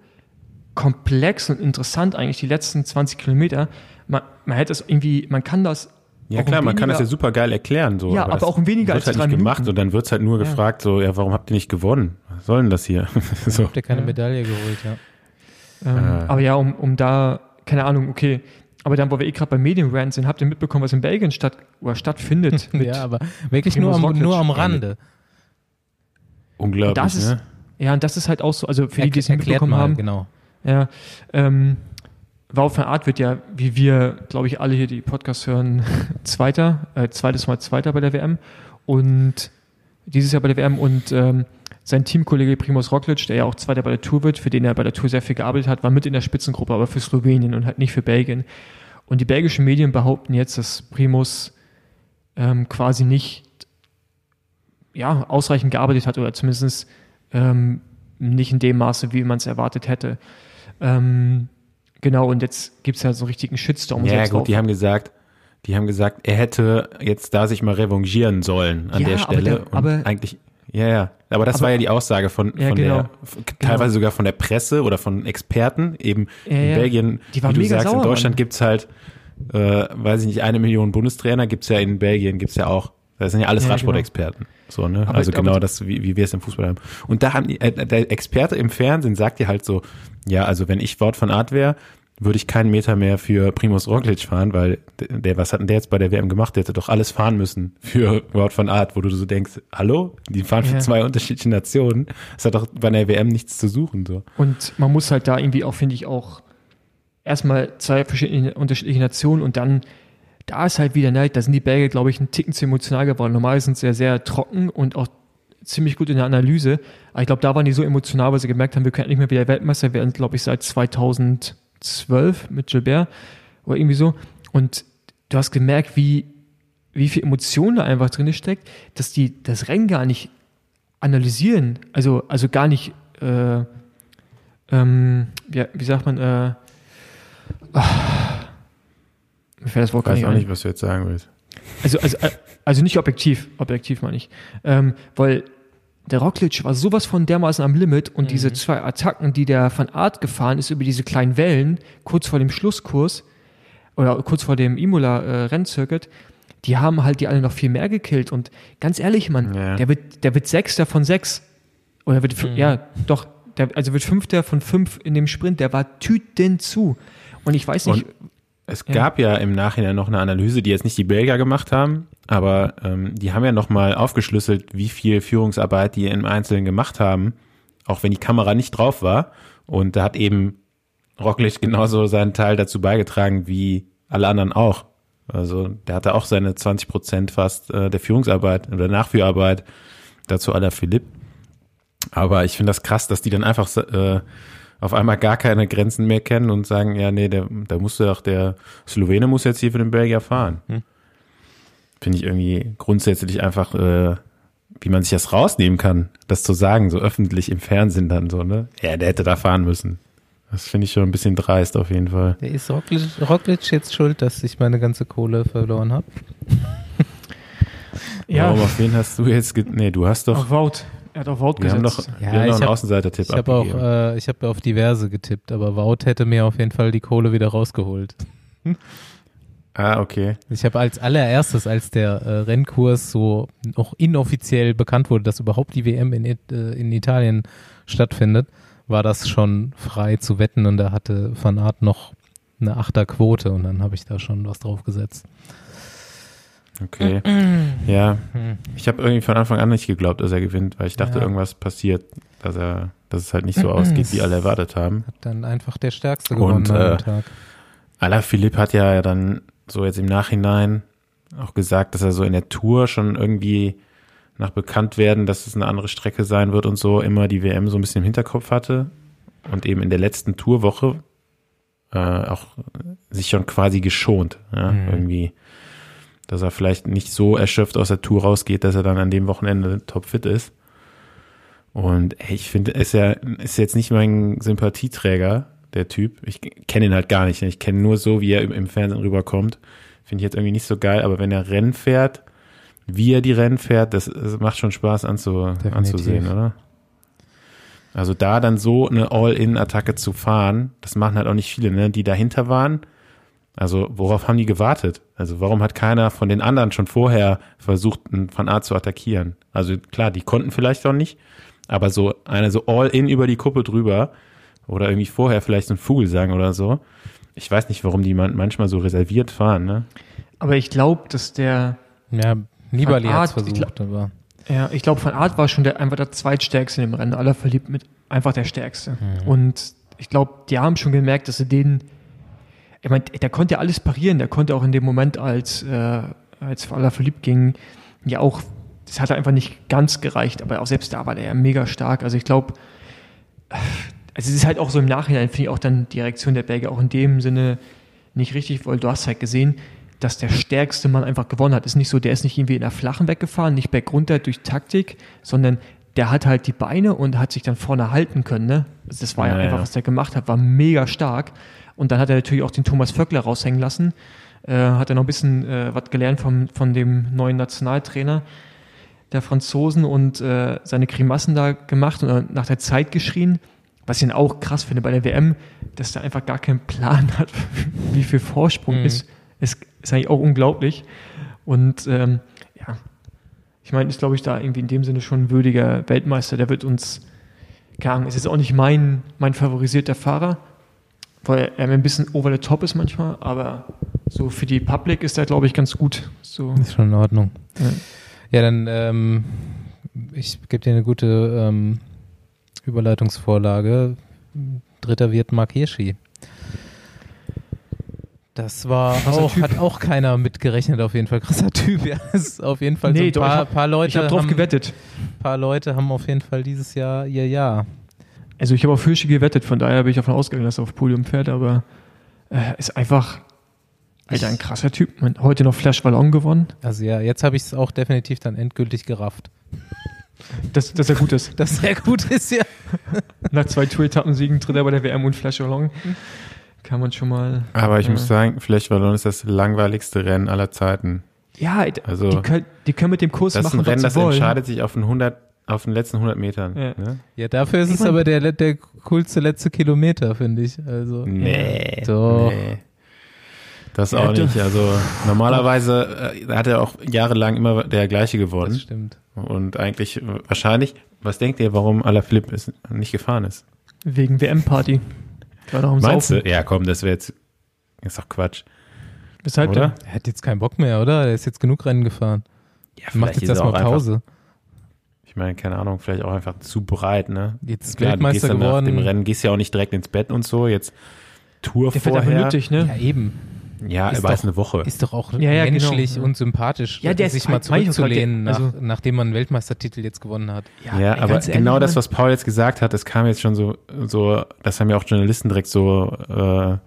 komplex und interessant eigentlich, die letzten 20 Kilometer. Man, man hätte es irgendwie, man kann das ja klar, man kann das ja super geil erklären. So, ja, aber, aber auch in weniger als halt drei nicht Minuten. gemacht und dann wird's halt nur ja. gefragt, so, ja, warum habt ihr nicht gewonnen? Was soll denn das hier? so. Habt ihr keine Medaille geholt, ja. Ähm, äh. Aber ja, um, um da, keine Ahnung, okay, aber dann, wo wir eh gerade bei Medienrand sind, habt ihr mitbekommen, was in Belgien statt, oder stattfindet? ja, aber wirklich nur am, nur am Rande. Unglaublich, das ist, ne? Ja, und das ist halt auch so, also für die, die es mitbekommen mal, haben. Genau. Ja, ähm, Wow von Art wird ja, wie wir, glaube ich, alle hier die Podcasts hören, Zweiter, äh, zweites Mal Zweiter bei der WM und dieses Jahr bei der WM und ähm, sein Teamkollege Primoz Roglic, der ja auch Zweiter bei der Tour wird, für den er bei der Tour sehr viel gearbeitet hat, war mit in der Spitzengruppe, aber für Slowenien und halt nicht für Belgien. Und die belgischen Medien behaupten jetzt, dass Primus ähm, quasi nicht ja, ausreichend gearbeitet hat oder zumindest ähm, nicht in dem Maße, wie man es erwartet hätte. Ähm, genau, und jetzt gibt es ja so einen richtigen Shitstorm. Ja, gut, drauf. die haben gesagt, die haben gesagt, er hätte jetzt da sich mal revanchieren sollen an ja, der Stelle. Aber, der, aber eigentlich ja, ja. Aber das aber, war ja die Aussage von, ja, von genau. der, teilweise genau. sogar von der Presse oder von Experten. Eben ja, in Belgien, die wie du sagst, sauer, in Deutschland gibt es halt, äh, weiß ich nicht, eine Million Bundestrainer, gibt es ja in Belgien, gibt es ja auch. Das sind ja alles Radsportexperten. Genau. So, ne? Aber, also genau aber, das, wie, wie wir es im Fußball haben. Und da haben die, äh, der Experte im Fernsehen sagt dir halt so, ja, also wenn ich Wort von Art wäre, würde ich keinen Meter mehr für Primus Roglic fahren, weil der, was hat denn der jetzt bei der WM gemacht? Der hätte doch alles fahren müssen für Wort von Art, wo du so denkst, hallo? Die fahren für ja. zwei unterschiedliche Nationen. Das hat doch bei der WM nichts zu suchen, so. Und man muss halt da irgendwie auch, finde ich, auch erstmal zwei verschiedene unterschiedliche Nationen und dann, da ist halt wieder, ne, da sind die Belgier, glaube ich, ein Ticken zu emotional geworden. Normal sind sie sehr, sehr trocken und auch ziemlich gut in der Analyse. Aber ich glaube, da waren die so emotional, weil sie gemerkt haben, wir können nicht mehr wieder Weltmeister werden, glaube ich, seit 2000 12 mit Gilbert oder irgendwie so. Und du hast gemerkt, wie, wie viel Emotion da einfach drin steckt, dass die das Rennen gar nicht analysieren, also, also gar nicht, äh, ähm, wie, wie sagt man, äh, ach, mir fällt das Wort ich weiß gar nicht auch nicht, was du jetzt sagen willst. Also, also, also nicht objektiv, objektiv meine ich. Ähm, weil der Roglic war sowas von dermaßen am Limit und mhm. diese zwei Attacken, die der von Art gefahren ist über diese kleinen Wellen, kurz vor dem Schlusskurs oder kurz vor dem Imola äh, die haben halt die alle noch viel mehr gekillt und ganz ehrlich, Mann, ja. der wird, der wird Sechster von sechs oder wird, mhm. ja, doch, der, also wird Fünfter von fünf in dem Sprint, der war Tüten zu und ich weiß nicht. Und es ja. gab ja im Nachhinein noch eine Analyse, die jetzt nicht die Belgier gemacht haben, aber ähm, die haben ja nochmal aufgeschlüsselt, wie viel Führungsarbeit die im Einzelnen gemacht haben, auch wenn die Kamera nicht drauf war. Und da hat eben Rocklicht genauso seinen Teil dazu beigetragen wie alle anderen auch. Also der hatte auch seine 20 Prozent fast äh, der Führungsarbeit oder Nachführarbeit. Dazu aller Philipp. Aber ich finde das krass, dass die dann einfach äh, auf einmal gar keine Grenzen mehr kennen und sagen, ja, nee, der, da musste doch der Slowene muss jetzt hier für den Belgier fahren. Hm. Finde ich irgendwie grundsätzlich einfach, äh, wie man sich das rausnehmen kann, das zu sagen, so öffentlich im Fernsehen dann so, ne? Ja, der hätte da fahren müssen. Das finde ich schon ein bisschen dreist auf jeden Fall. Der ist Roglic, Roglic jetzt schuld, dass ich meine ganze Kohle verloren habe? ja. Warum, auf wen hast du jetzt, nee, du hast doch. Auf Wout. Er hat auf Wout wir gesetzt. Haben doch, ja, wir haben noch einen hab, Außenseiter-Tipp Ich habe auch, äh, ich habe auf diverse getippt, aber Wout hätte mir auf jeden Fall die Kohle wieder rausgeholt. Ah, okay. Ich habe als allererstes, als der äh, Rennkurs so noch inoffiziell bekannt wurde, dass überhaupt die WM in, äh, in Italien stattfindet, war das schon frei zu wetten und da hatte Van Aert noch eine Achterquote und dann habe ich da schon was drauf gesetzt. Okay. ja. Ich habe irgendwie von Anfang an nicht geglaubt, dass er gewinnt, weil ich dachte, ja. irgendwas passiert, dass er, dass es halt nicht so ausgeht, wie alle erwartet haben. Hat dann einfach der Stärkste gewonnen und, äh, Tag. Ala Philipp hat ja dann so jetzt im Nachhinein auch gesagt, dass er so in der Tour schon irgendwie nach bekannt werden, dass es eine andere Strecke sein wird und so, immer die WM so ein bisschen im Hinterkopf hatte und eben in der letzten Tourwoche äh, auch sich schon quasi geschont, ja, mhm. irgendwie, dass er vielleicht nicht so erschöpft aus der Tour rausgeht, dass er dann an dem Wochenende topfit ist. Und ey, ich finde, ist ja ist jetzt nicht mein Sympathieträger, der Typ. Ich kenne ihn halt gar nicht. Ich kenne nur so, wie er im Fernsehen rüberkommt. Finde ich jetzt irgendwie nicht so geil, aber wenn er Rennen fährt, wie er die Rennen fährt, das, das macht schon Spaß anzu, anzusehen, oder? Also da dann so eine All-In-Attacke zu fahren, das machen halt auch nicht viele, ne, die dahinter waren. Also worauf haben die gewartet? Also warum hat keiner von den anderen schon vorher versucht, einen Van Art zu attackieren? Also klar, die konnten vielleicht auch nicht, aber so eine so All-In über die Kuppe drüber, oder irgendwie vorher vielleicht so ein Vogelsang oder so. Ich weiß nicht, warum die manchmal so reserviert fahren, ne? Aber ich glaube, dass der. Ja, Nibali hat versucht, glaub, aber. Ja, ich glaube, von Art war schon der, einfach der zweitstärkste im Rennen. Aller verliebt mit einfach der stärkste. Mhm. Und ich glaube, die haben schon gemerkt, dass sie den. Ich meine, der konnte ja alles parieren. Der konnte auch in dem Moment, als, äh, als aller verliebt ging, ja auch. Das hat einfach nicht ganz gereicht, aber auch selbst da war der ja mega stark. Also ich glaube, also es ist halt auch so im Nachhinein, finde ich auch dann die Reaktion der Belgier auch in dem Sinne nicht richtig, weil du hast halt gesehen, dass der stärkste Mann einfach gewonnen hat. Ist nicht so, der ist nicht irgendwie in der Flachen weggefahren, nicht bergunter durch Taktik, sondern der hat halt die Beine und hat sich dann vorne halten können. Ne? Also das war ja, ja einfach, was der gemacht hat, war mega stark. Und dann hat er natürlich auch den Thomas Vöckler raushängen lassen. Äh, hat er noch ein bisschen äh, was gelernt vom, von dem neuen Nationaltrainer der Franzosen und äh, seine Grimassen da gemacht und nach der Zeit geschrien. Was ich dann auch krass finde bei der WM, dass der einfach gar keinen Plan hat, wie viel Vorsprung mhm. ist, ist, ist eigentlich auch unglaublich. Und ähm, ja, ich meine, ist glaube ich da irgendwie in dem Sinne schon ein würdiger Weltmeister. Der wird uns, keine Ahnung, ist jetzt auch nicht mein, mein favorisierter Fahrer, weil er mir ein bisschen over the top ist manchmal, aber so für die Public ist er, glaube ich, ganz gut. So. Ist schon in Ordnung. Ja, ja dann, ähm, ich gebe dir eine gute ähm, Überleitungsvorlage. Dritter wird Mark Hirschi. Das war auch, hat auch keiner mitgerechnet, auf jeden Fall. Krasser Typ, ja. Ist auf jeden Fall nee, so ein paar, doch, paar Leute. Ich habe drauf haben, gewettet. Ein paar Leute haben auf jeden Fall dieses Jahr ihr Jahr. Also ich habe auf Hirschi gewettet, von daher bin ich davon ausgegangen, dass er auf Podium fährt, aber äh, ist einfach Alter, ein krasser Typ. Heute noch Flash Ballon gewonnen. Also ja, jetzt habe ich es auch definitiv dann endgültig gerafft. Dass, dass er gut ist. Dass er gut ist, ja. Nach zwei Tour-Etappensiegen tritt er bei der WM und Flash Ballon. Kann man schon mal. Aber ich äh, muss sagen, Flash Ballon ist das langweiligste Rennen aller Zeiten. Ja, also, die, können, die können mit dem Kurs das machen, ist ein Rennen, das wollen. entscheidet sich auf den 100 auf den letzten 100 Metern. Ja, ne? ja dafür ist ich es mein, aber der, der coolste letzte Kilometer, finde ich. Also, nee. Doch. Nee. Das auch ja, nicht. Also normalerweise äh, hat er auch jahrelang immer der gleiche gewonnen. Das stimmt. Und eigentlich wahrscheinlich, was denkt ihr, warum Alaphilippe ist, nicht gefahren ist? Wegen WM-Party. Meinst Saufen. du? Ja, komm, das wäre jetzt, ist doch Quatsch. Weshalb oder? Er hat jetzt keinen Bock mehr, oder? Er ist jetzt genug Rennen gefahren. Ja, er macht jetzt erstmal Pause. Einfach, ich meine, keine Ahnung, vielleicht auch einfach zu breit, ne? Jetzt Klar, Weltmeister geworden. Nach dem Rennen gehst ja auch nicht direkt ins Bett und so. Jetzt Tour Der vorher. Wird nötig, ne? Ja, eben. Ja, ist er weiß doch- eine Woche. Ist doch auch Ja, ja, menschlich genau, ja. und sympathisch, Ja, der ist- sich mal zurückzulehnen, also- nach, nachdem man einen Weltmeistertitel jetzt gewonnen hat. Ja, aber ganz ehrlich, genau das, was Paul jetzt gesagt hat, das kam jetzt schon so, so, das haben ja auch Journalisten direkt so äh,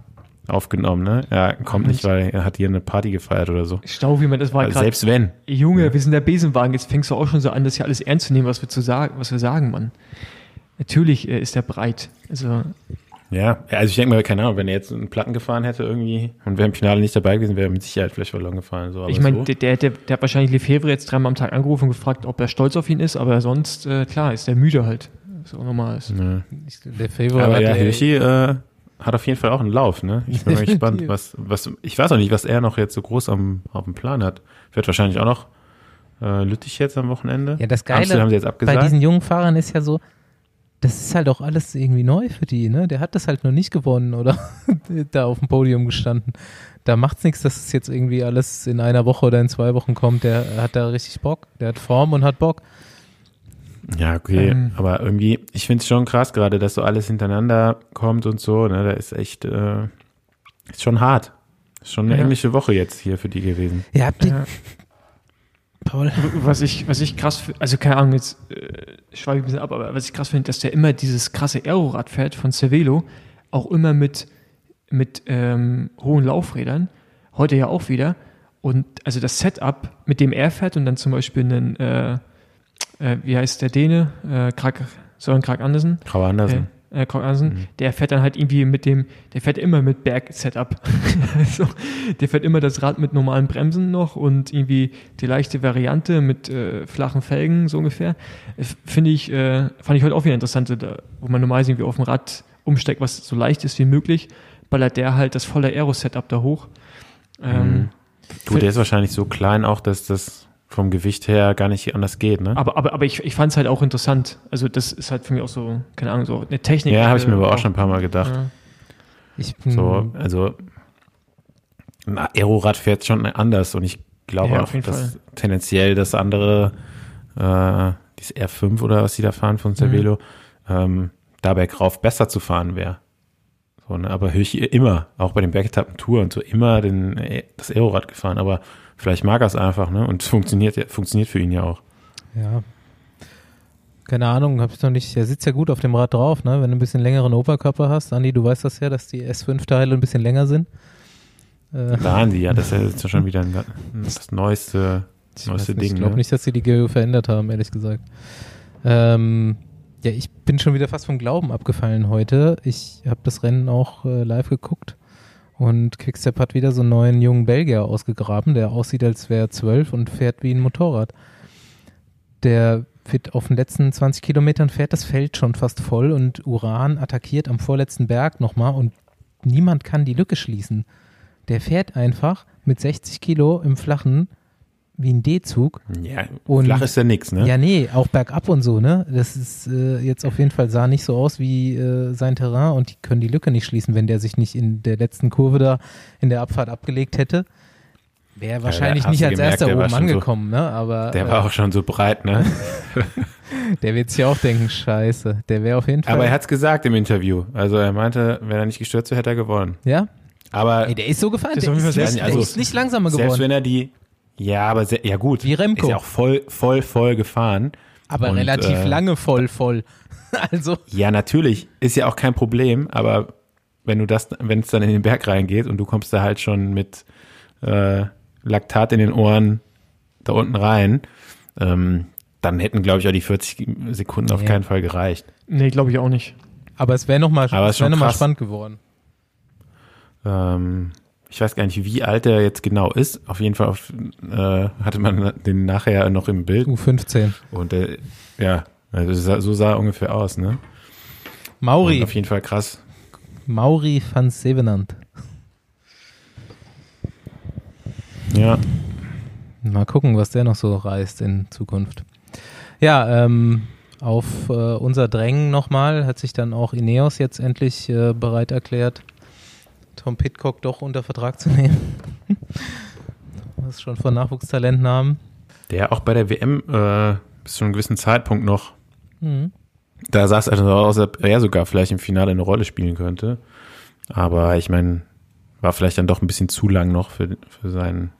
aufgenommen, ne? Er kommt nicht, weil er hat hier eine Party gefeiert oder so. Stau, wie man das war Also gerade. selbst wenn. Junge, wir sind der Besenwagen, jetzt fängst du auch schon so an, das hier alles ernst zu nehmen, was wir zu sagen, was wir sagen, Mann. Natürlich äh, ist er breit. Also, Ja, also ich denke mal, keine Ahnung, wenn er jetzt einen Platten gefahren hätte irgendwie und wäre im Finale nicht dabei gewesen, wäre er mit Sicherheit vielleicht verloren gefahren. So, aber ich meine, so. der, der, der, der hat wahrscheinlich Lefebvre jetzt dreimal am Tag angerufen und gefragt, ob er stolz auf ihn ist, aber sonst, äh, klar, ist der müde halt. So normal ist. Der Favor Aber hat ja, der- Hirschi äh, hat auf jeden Fall auch einen Lauf, ne? Ich bin mal gespannt, was, was, ich weiß auch nicht, was er noch jetzt so groß am, auf dem Plan hat. Wird wahrscheinlich auch noch äh, Lüttich jetzt am Wochenende. Ja, das Geile Amstel haben sie jetzt bei diesen jungen Fahrern ist ja so, das ist halt auch alles irgendwie neu für die, ne? Der hat das halt noch nicht gewonnen oder da auf dem Podium gestanden. Da macht's nichts, dass es jetzt irgendwie alles in einer Woche oder in zwei Wochen kommt. Der hat da richtig Bock. Der hat Form und hat Bock. Ja, okay. Ähm. Aber irgendwie, ich finde es schon krass gerade, dass so alles hintereinander kommt und so, ne? Da ist echt, äh, ist schon hart. Ist schon eine Ja. englische Woche jetzt hier für die gewesen. Ja, habt ihr, Ja. Paul? Was ich, was ich krass finde, also keine Ahnung, jetzt äh, schweife ich ein bisschen ab, aber was ich krass finde, dass der immer dieses krasse Aerorad fährt von Cervelo, auch immer mit, mit ähm, hohen Laufrädern, heute ja auch wieder. Und also das Setup, mit dem er fährt und dann zum Beispiel einen, äh, äh, wie heißt der Däne, äh, Krag, Søren Krag Andersen, Grau Andersen. äh, Krag Andersen, Mhm. der fährt dann halt irgendwie mit dem, der fährt immer mit Berg-Setup. also, der fährt immer das Rad mit normalen Bremsen noch und irgendwie die leichte Variante mit äh, flachen Felgen, so ungefähr. Äh, Finde ich, äh, fand ich heute auch wieder interessant, da, wo man normalerweise irgendwie auf dem Rad umsteigt, was so leicht ist wie möglich, ballert der halt das volle Aero-Setup da hoch. Ähm, Mhm. Du, der ist wahrscheinlich so klein auch, dass das vom Gewicht her gar nicht anders geht, ne? Aber, aber, aber ich, ich fand es halt auch interessant. Also, das ist halt für mich auch so, keine Ahnung, so eine Technik. ja, habe ich mir äh, aber auch schon ein paar Mal gedacht. Ja. Ich bin, So, also ein Aerorad fährt schon anders und ich glaube Ja, auch, auf jeden dass Fall. tendenziell das andere, äh, dieses R5 oder was die da fahren von Cervelo, Mhm. ähm, da bergauf besser zu fahren wäre. So, ne? Aber höre ich immer, auch bei den Bergetappen Tour und so, immer den, äh, das Aerorad gefahren. Aber vielleicht mag er es einfach, ne? Und es funktioniert, ja- funktioniert für ihn ja auch. Ja. Keine Ahnung, hab ich noch nicht. Er sitzt ja gut auf dem Rad drauf, ne? Wenn du ein bisschen längeren Oberkörper hast. Andi, du weißt das ja, dass die S5-Teile ein bisschen länger sind. Äh, Waren die ja, das ist jetzt schon wieder ein, das neueste, ich neueste weiß nicht, Ding. Ich glaube ne? nicht, dass sie die Geo verändert haben, ehrlich gesagt. Ähm, ja, ich bin schon wieder fast vom Glauben abgefallen heute. Ich habe das Rennen auch äh, live geguckt und Quickstep hat wieder so einen neuen jungen Belgier ausgegraben, der aussieht, als wäre er zwölf und fährt wie ein Motorrad. Der wird auf den letzten 20 Kilometern fährt das Feld schon fast voll und Uran attackiert am vorletzten Berg nochmal und niemand kann die Lücke schließen. Der fährt einfach mit 60 Kilo im Flachen wie ein D-Zug. Ja, Und- flach ist ja nix, ne? Ja, nee, auch bergab und so, ne? Das ist äh, jetzt auf jeden Fall sah nicht so aus wie äh, sein Terrain und die können die Lücke nicht schließen, wenn der sich nicht in der letzten Kurve da in der Abfahrt abgelegt hätte. Wäre wahrscheinlich hast nicht als gemerkt, erster der oben schon so- angekommen, ne? Aber Der äh, war auch schon so breit, ne? der wird sich auch denken, scheiße. Der wäre auf jeden Fall. Aber er hat's gesagt im Interview. Also er meinte, wenn er nicht gestürzt wäre, hätte er gewonnen. ja? Aber Ey, der ist so gefahren. Das Der ist auf ist, sehr- der also- ist nicht langsamer selbst geworden. wenn er die, ja, aber sehr, ja gut. Wie Remco. Ist ja auch voll, voll, voll gefahren. Aber Und, relativ äh, lange voll, voll. also, Ja, natürlich. Ist ja auch kein Problem, aber wenn du das, wenn es dann in den Berg reingeht und du kommst da halt schon mit äh, Laktat in den Ohren da unten rein, ähm, dann hätten, glaube ich, auch die 40 Sekunden auf Ja. keinen Fall gereicht. Nee, glaube ich auch nicht. aber es wäre nochmal es wär noch mal spannend geworden. Ähm, ich weiß gar nicht, wie alt er jetzt genau ist. Auf jeden Fall auf, äh, hatte man den nachher noch im Bild. U15. Und äh, ja, also so sah, er ungefähr aus, ne? Mauri. Und auf jeden Fall krass. Mauri van Sevenant. Ja, Mal gucken, was der noch so reißt in Zukunft. Ja, ähm, auf äh, unser Drängen nochmal hat sich dann auch Ineos jetzt endlich äh, bereit erklärt, Tom Pitcock doch unter Vertrag zu nehmen. was schon von Nachwuchstalenten haben. der auch bei der WM äh, bis zu einem gewissen Zeitpunkt noch, Mhm. da sah es also aus, als ob er sogar vielleicht im Finale eine Rolle spielen könnte. Aber ich meine, war vielleicht dann doch ein bisschen zu lang noch für, für seinen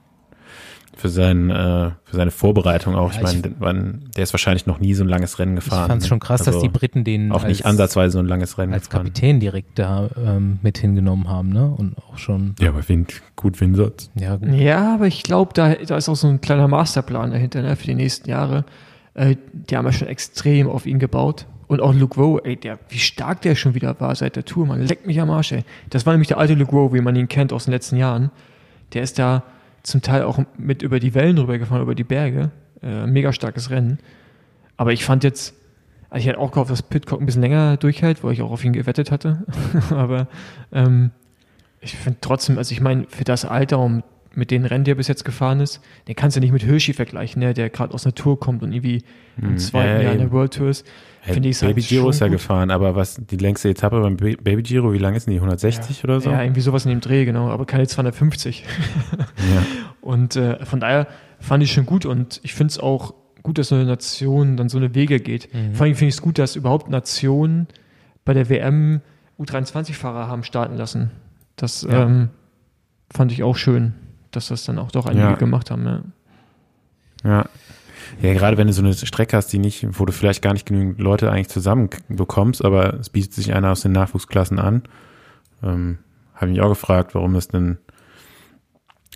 für, sein, äh, für seine Vorbereitung auch. Ja, ich meine, der ist wahrscheinlich noch nie so ein langes Rennen gefahren. Ich fand es schon krass, also dass die Briten den auch nicht ansatzweise so ein langes Rennen als Kapitän direkt da ähm, mit hingenommen haben, ne? Und auch schon. Ja, aber Wind, gut Windsatz. Ja, gut. ja, aber ich glaube, da, da ist auch so ein kleiner Masterplan dahinter, ne, für die nächsten Jahre. Äh, die haben ja schon extrem auf ihn gebaut. Und auch Luke Rowe, ey, der, wie stark der schon wieder war seit der Tour, man leckt mich am Arsch, ey. Das war nämlich der alte Luke Rowe, wie man ihn kennt aus den letzten Jahren. Der ist da zum Teil auch mit über die Wellen rübergefahren, über die Berge. Äh, mega starkes Rennen. Aber ich fand jetzt, also ich hätte auch gehofft, dass Pitcock ein bisschen länger durchhält, wo ich auch auf ihn gewettet hatte. Aber ähm, ich finde trotzdem, also ich meine, für das Alter und mit den Rennen, die er bis jetzt gefahren ist, den kannst du nicht mit Hirschi vergleichen, ne, der gerade aus der Tour kommt und irgendwie im hm, zweiten äh, Jahr in der World Tour ist. Finde ich Baby halt Giro ist ja gefahren, aber was die längste Etappe beim Baby Giro, wie lang ist denn die? 160 ja, oder so? Ja, irgendwie sowas in dem Dreh, genau, aber keine 250. ja. Und äh, von daher fand ich schon gut und ich finde es auch gut, dass so eine Nation dann so eine Wege geht. Mhm. Vor allem finde ich es gut, dass überhaupt Nationen bei der WM U23-Fahrer haben starten lassen. Das ja. ähm, fand ich auch schön dass das dann auch doch einige ja. gemacht haben. Ja. ja. Ja, gerade wenn du so eine Strecke hast, die nicht, wo du vielleicht gar nicht genügend Leute eigentlich zusammen bekommst, aber es bietet sich einer aus den Nachwuchsklassen an. Ähm, Habe mich auch gefragt, warum das denn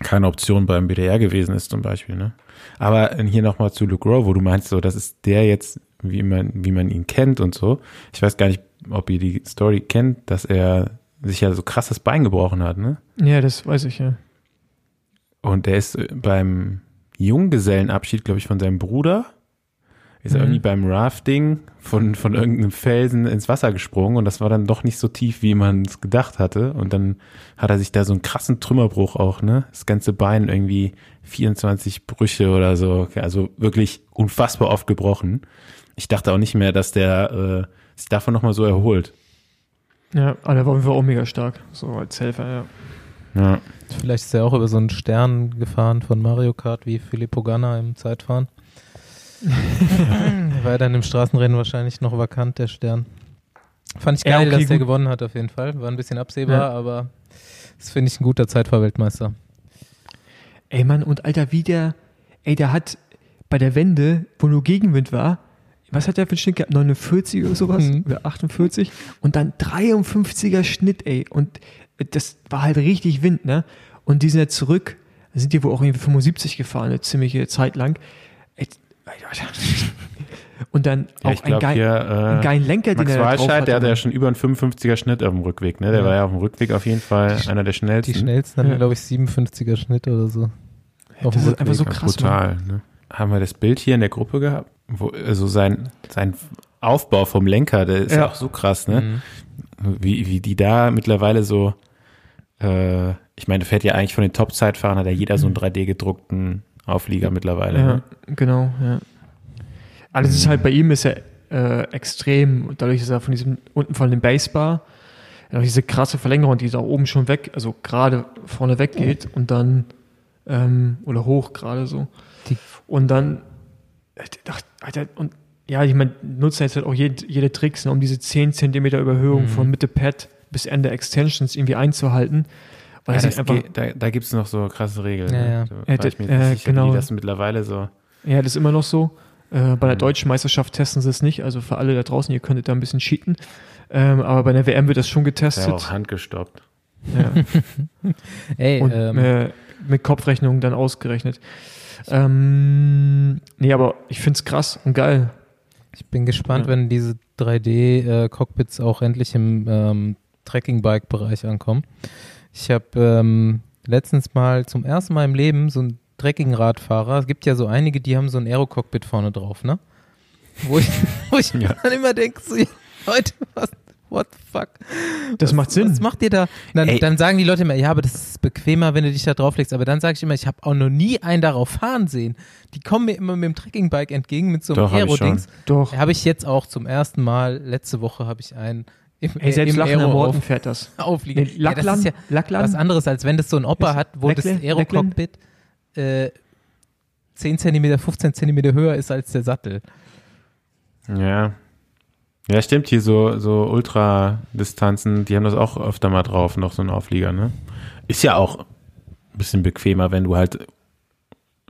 keine Option beim BDR gewesen ist, zum Beispiel. Ne? Aber hier nochmal zu Luke Rowe, wo du meinst, so, das ist der jetzt, wie man, wie man ihn kennt und so. Ich weiß gar nicht, ob ihr die Story kennt, dass er sich ja so krasses Bein gebrochen hat, ne? Ja, das weiß ich ja. Und der ist äh, beim Junggesellenabschied, glaube ich, von seinem Bruder, ist mhm. er irgendwie beim Rafting von, von irgendeinem Felsen ins Wasser gesprungen und das war dann doch nicht so tief, wie man es gedacht hatte. Und dann hat er sich da so einen krassen Trümmerbruch auch, ne? Das ganze Bein irgendwie 24 Brüche oder so. Also wirklich unfassbar oft gebrochen. Ich dachte auch nicht mehr, dass der äh, sich davon nochmal so erholt. Ja, aber der war auf jeden Fall auch mega stark, so als Helfer, ja. Ja. Vielleicht ist er auch über so einen Stern gefahren von Mario Kart wie Filippo Ganna im Zeitfahren. War dann im Straßenrennen wahrscheinlich noch vakant, der Stern. Fand ich geil, ja, okay, dass der gewonnen hat auf jeden Fall. War ein bisschen absehbar, ja. aber das finde ich ein guter Zeitfahrweltmeister. Ey Mann, und Alter, wie der, ey, der hat bei der Wende, wo nur Gegenwind war, was hat der für einen Schnitt gehabt? 49 oder sowas? Mhm. Oder 48? Und dann 53er Schnitt, ey. Und das war halt richtig Wind, ne? Und die sind jetzt zurück, sind die wohl auch irgendwie 75 gefahren, eine ziemliche Zeit lang. Und dann ja, auch glaub, ein, geil, hier, äh, einen geilen Lenker, Max den er Walscheid, drauf der hat ja schon über einen 55er Schnitt auf dem Rückweg, ne? Der ja. war ja auf dem Rückweg auf jeden Fall die, einer der schnellsten. Die schnellsten hatten, ja. glaube ich, 57er Schnitt oder so. Auf das ist einfach so krass. Brutal, ne? Haben wir das Bild hier in der Gruppe gehabt? Wo, also sein, sein Aufbau vom Lenker, der ist ja. auch so krass, ne? Mhm. Wie, wie die da mittlerweile so äh, ich meine, fährt ja eigentlich von den Top-Zeitfahrern, hat ja jeder so einen 3D gedruckten Auflieger mittlerweile. Ja, ne? genau, ja. Alles mhm. ist halt bei ihm ist er äh, extrem, dadurch, dass er von diesem unten von dem Basebar, diese krasse Verlängerung, die da oben schon weg, also gerade vorne weg geht und dann ähm, oder hoch gerade so. Die und dann Alter, und ja, ich meine, nutzen jetzt halt auch jede, jede Tricks, ne, um diese 10 Zentimeter Überhöhung mhm. von Mitte Pad bis Ende Extensions irgendwie einzuhalten. Weil ja, einfach, geht, da da gibt es noch so krasse Regeln. Ja, ne? ja. Da äh, sicher, genau. wie das mittlerweile so. Ja, das ist immer noch so. Äh, bei der mhm. deutschen Meisterschaft testen sie es nicht. Also für alle da draußen, ihr könntet da ein bisschen cheaten. Ähm, aber bei der WM wird das schon getestet. Ja, auch handgestoppt. Ja. Ey, Und ähm, äh, mit Kopfrechnung dann ausgerechnet. Ähm, nee, aber ich finde es krass und geil. Ich bin gespannt, ja. wenn diese 3D-Cockpits äh, auch endlich im ähm, Trekking-Bike-Bereich ankommen. Ich habe ähm, letztens mal zum ersten Mal im Leben so ein Trekking-Radfahrer. Es gibt ja so einige, die haben so ein Aero-Cockpit vorne drauf, ne? Wo ich, wo ich ja. dann immer denke, so, Leute, was, what the fuck? Das was, macht Sinn. Was macht ihr da? Dann, dann, sagen die Leute immer, ja, aber das ist bequemer, wenn du dich da drauflegst. Aber dann sage ich immer, ich habe auch noch nie einen darauf fahren sehen. Die kommen mir immer mit dem Trekkingbike entgegen, mit so einem Aero-Dings. Doch. Habe ich jetzt auch zum ersten Mal, letzte Woche habe ich einen im, Ey, selbst Lachner Morten auf, fährt das. Aufliegen. Nee, Lackland, ja, das ist ja Lackland, was anderes, als wenn das so ein Opa hat, wo Lackland, das Aero-Cockpit äh, 10 cm, 15 cm höher ist als der Sattel. Ja. Ja, stimmt, hier so, so Ultradistanzen, die haben das auch öfter mal drauf, noch so ein Auflieger, ne? Ist ja auch ein bisschen bequemer, wenn du halt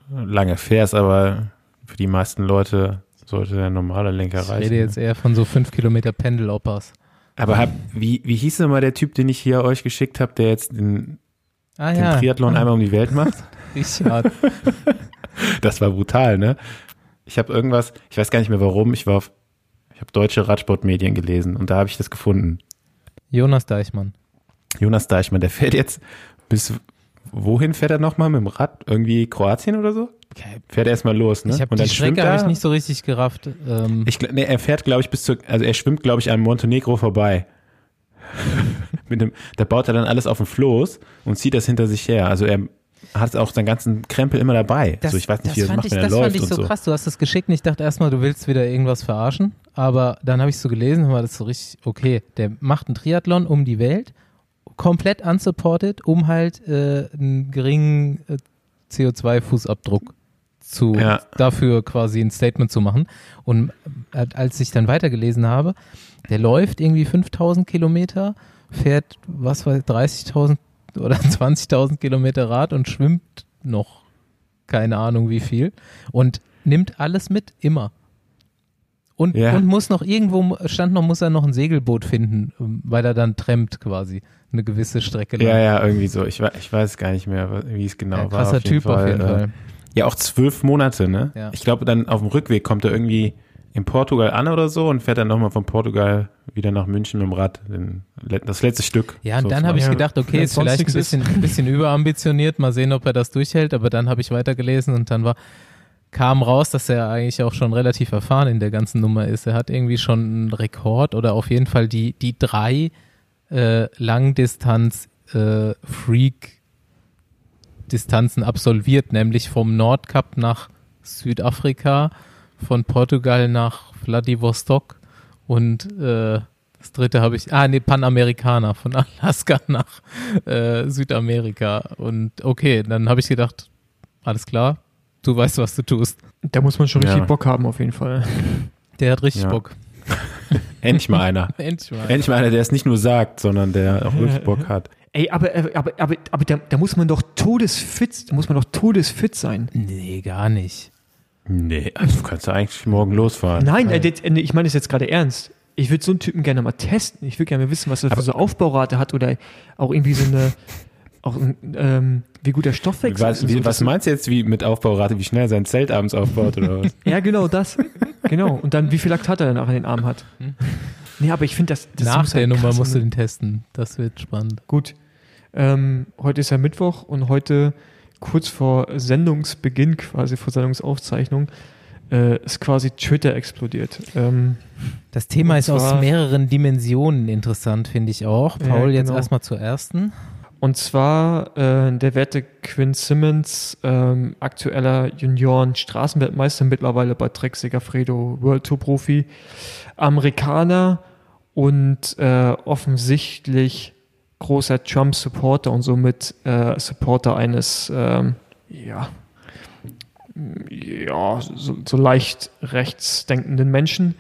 lange fährst, aber für die meisten Leute sollte der normale Lenker reichen. Ich rede jetzt eher von so 5 Kilometer Pendeloppers. Aber hab, wie, wie hieß denn mal der Typ, den ich hier euch geschickt habe, der jetzt den, ah, den ja. Triathlon einmal um die Welt macht? Richard. das war brutal, ne? Ich habe irgendwas, ich weiß gar nicht mehr warum, ich war auf, ich habe deutsche Radsportmedien gelesen und da habe ich das gefunden. Jonas Deichmann. Jonas Deichmann, der fährt jetzt bis wohin fährt er nochmal mit dem Rad? Irgendwie Kroatien oder so? Fährt er erstmal los, ne? Ich habe die Strecke habe ich nicht so richtig gerafft. Ähm. Ich, nee, er fährt, glaube ich, bis zu, also er schwimmt, glaube ich, an Montenegro vorbei. mit dem, da baut er dann alles auf dem Floß und zieht das hinter sich her. Also er hat auch seinen ganzen Krempel immer dabei. Das, so, ich weiß nicht, wie er das macht, ich, wenn er das läuft fand ich so, so krass. Du hast das geschickt und ich dachte erstmal, du willst wieder irgendwas verarschen. Aber dann habe ich so gelesen und war das so richtig, okay, der macht einen Triathlon um die Welt, komplett unsupported, um halt äh, einen geringen äh, CO2-Fußabdruck zu, ja. dafür quasi ein Statement zu machen. Und äh, als ich dann weitergelesen habe, der läuft irgendwie 5000 Kilometer, fährt, was weiß 30.000 oder 20.000 Kilometer Rad und schwimmt noch keine Ahnung wie viel und nimmt alles mit, immer. Und, ja. und muss noch irgendwo, stand noch, muss er noch ein Segelboot finden, weil er dann trampt quasi eine gewisse Strecke lang. Ja, ja, irgendwie so. Ich, ich weiß gar nicht mehr, wie es genau ja, krasser war. Krasser Typ Fall. auf jeden Fall. Ja, auch zwölf Monate, ne? Ja. Ich glaube, dann auf dem Rückweg kommt er irgendwie in Portugal an oder so und fährt dann nochmal von Portugal wieder nach München mit dem Rad. Den, das letzte Stück. Ja, und so dann habe ich gedacht, okay, ist vielleicht ein bisschen, ein bisschen überambitioniert, mal sehen, ob er das durchhält, aber dann habe ich weitergelesen und dann war, kam raus, dass er eigentlich auch schon relativ erfahren in der ganzen Nummer ist. Er hat irgendwie schon einen Rekord oder auf jeden Fall die, die drei äh, Langdistanz äh, Freak Distanzen absolviert, nämlich vom Nordkap nach Südafrika, von Portugal nach Vladivostok und äh, das dritte habe ich, ah nee, Panamerikaner, von Alaska nach äh, Südamerika. Und okay, dann habe ich gedacht, alles klar, du weißt, was du tust. Da muss man schon ja. richtig Bock haben, auf jeden Fall. Der hat richtig ja. Bock. Endlich mal einer. Endlich mal. Endlich mal einer, der es nicht nur sagt, sondern der auch wirklich Bock hat. Ey, aber, aber, aber, aber da, da muss man doch todesfit, da muss man doch todesfit sein. Nee, gar nicht. Nee, also du kannst ja eigentlich morgen losfahren. Nein, äh, ich meine das jetzt gerade ernst. Ich würde so einen Typen gerne mal testen. Ich würde gerne mal wissen, was er für so Aufbaurate hat oder auch irgendwie so eine, auch ähm, wie gut der Stoffwechsel was, ist. Wie, so, was meinst du jetzt wie mit Aufbaurate, wie schnell er sein Zelt abends aufbaut oder was? ja, genau das. Genau. Und dann, wie viel Laktat er danach in den Arm hat. Nee, aber ich finde das, das. Nach der halt Nummer musst du den testen. Das wird spannend. Gut. Ähm, heute ist ja Mittwoch und heute kurz vor Sendungsbeginn, quasi vor Sendungsaufzeichnung, äh, ist quasi Twitter explodiert. Ähm, das Thema ist aus mehreren Dimensionen interessant, finde ich auch. Paul, ja, genau. jetzt erstmal zur ersten. Und zwar äh, der werte Quinn Simmons, ähm, aktueller Junioren-Straßenweltmeister, mittlerweile bei Trek Segafredo World Tour Profi, Amerikaner und äh, offensichtlich großer Trump-Supporter und somit äh, Supporter eines, ähm, ja, ja, so, so, leicht rechtsdenkenden Menschen.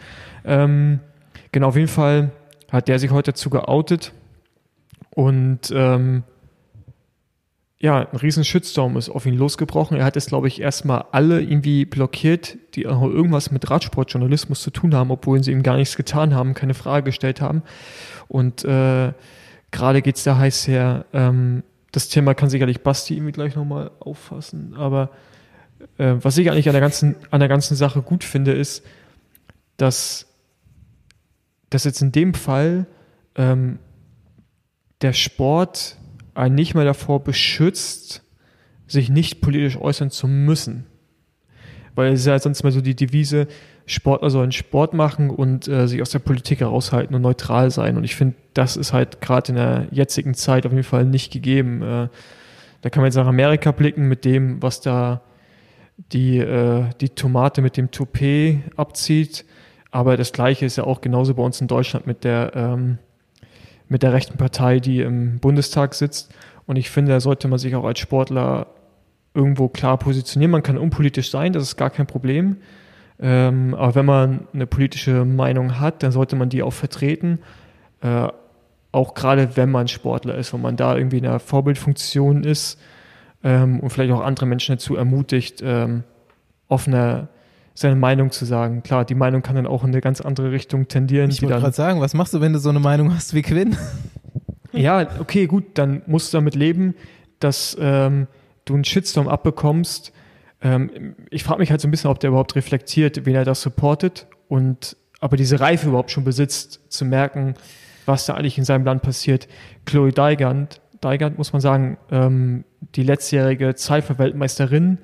Ähm, genau, auf jeden Fall hat der sich heute dazu geoutet und ähm, ja, ein riesen Shitstorm ist auf ihn losgebrochen. Er hat es, glaube ich, erstmal alle irgendwie blockiert, die irgendwas mit Radsportjournalismus zu tun haben, obwohl sie ihm gar nichts getan haben, keine Frage gestellt haben. Und äh, Gerade geht es da heiß her. Ähm, das Thema kann sicherlich Basti irgendwie gleich nochmal auffassen. Aber äh, was ich eigentlich an der ganzen, an der ganzen Sache gut finde, ist, dass, dass jetzt in dem Fall ähm, der Sport einen nicht mehr davor beschützt, sich nicht politisch äußern zu müssen. Weil es ist ja sonst mal so die Devise, Sportler sollen Sport machen und äh, sich aus der Politik heraushalten und neutral sein. Und ich finde, das ist halt gerade in der jetzigen Zeit auf jeden Fall nicht gegeben. Äh, da kann man jetzt nach Amerika blicken mit dem, was da die, äh, die Tomate mit dem Toupet abzieht. Aber das Gleiche ist ja auch genauso bei uns in Deutschland mit der, ähm, mit der rechten Partei, die im Bundestag sitzt. Und ich finde, da sollte man sich auch als Sportler irgendwo klar positionieren. Man kann unpolitisch sein, das ist gar kein Problem. Ähm, aber wenn man eine politische Meinung hat, dann sollte man die auch vertreten. Äh, auch gerade wenn man Sportler ist, wenn man da irgendwie in einer Vorbildfunktion ist ähm, und vielleicht auch andere Menschen dazu ermutigt, ähm, offener seine Meinung zu sagen. Klar, die Meinung kann dann auch in eine ganz andere Richtung tendieren. Ich wollte gerade sagen, was machst du, wenn du so eine Meinung hast wie Quinn? ja, okay, gut, dann musst du damit leben, dass ähm, du einen Shitstorm abbekommst. Ähm, ich frage mich halt so ein bisschen, ob der überhaupt reflektiert, wen er das supportet und ob er diese Reife überhaupt schon besitzt, zu merken, was da eigentlich in seinem Land passiert. Chloe Deigand, Deigand muss man sagen, ähm, die letztjährige Cypher-Weltmeisterin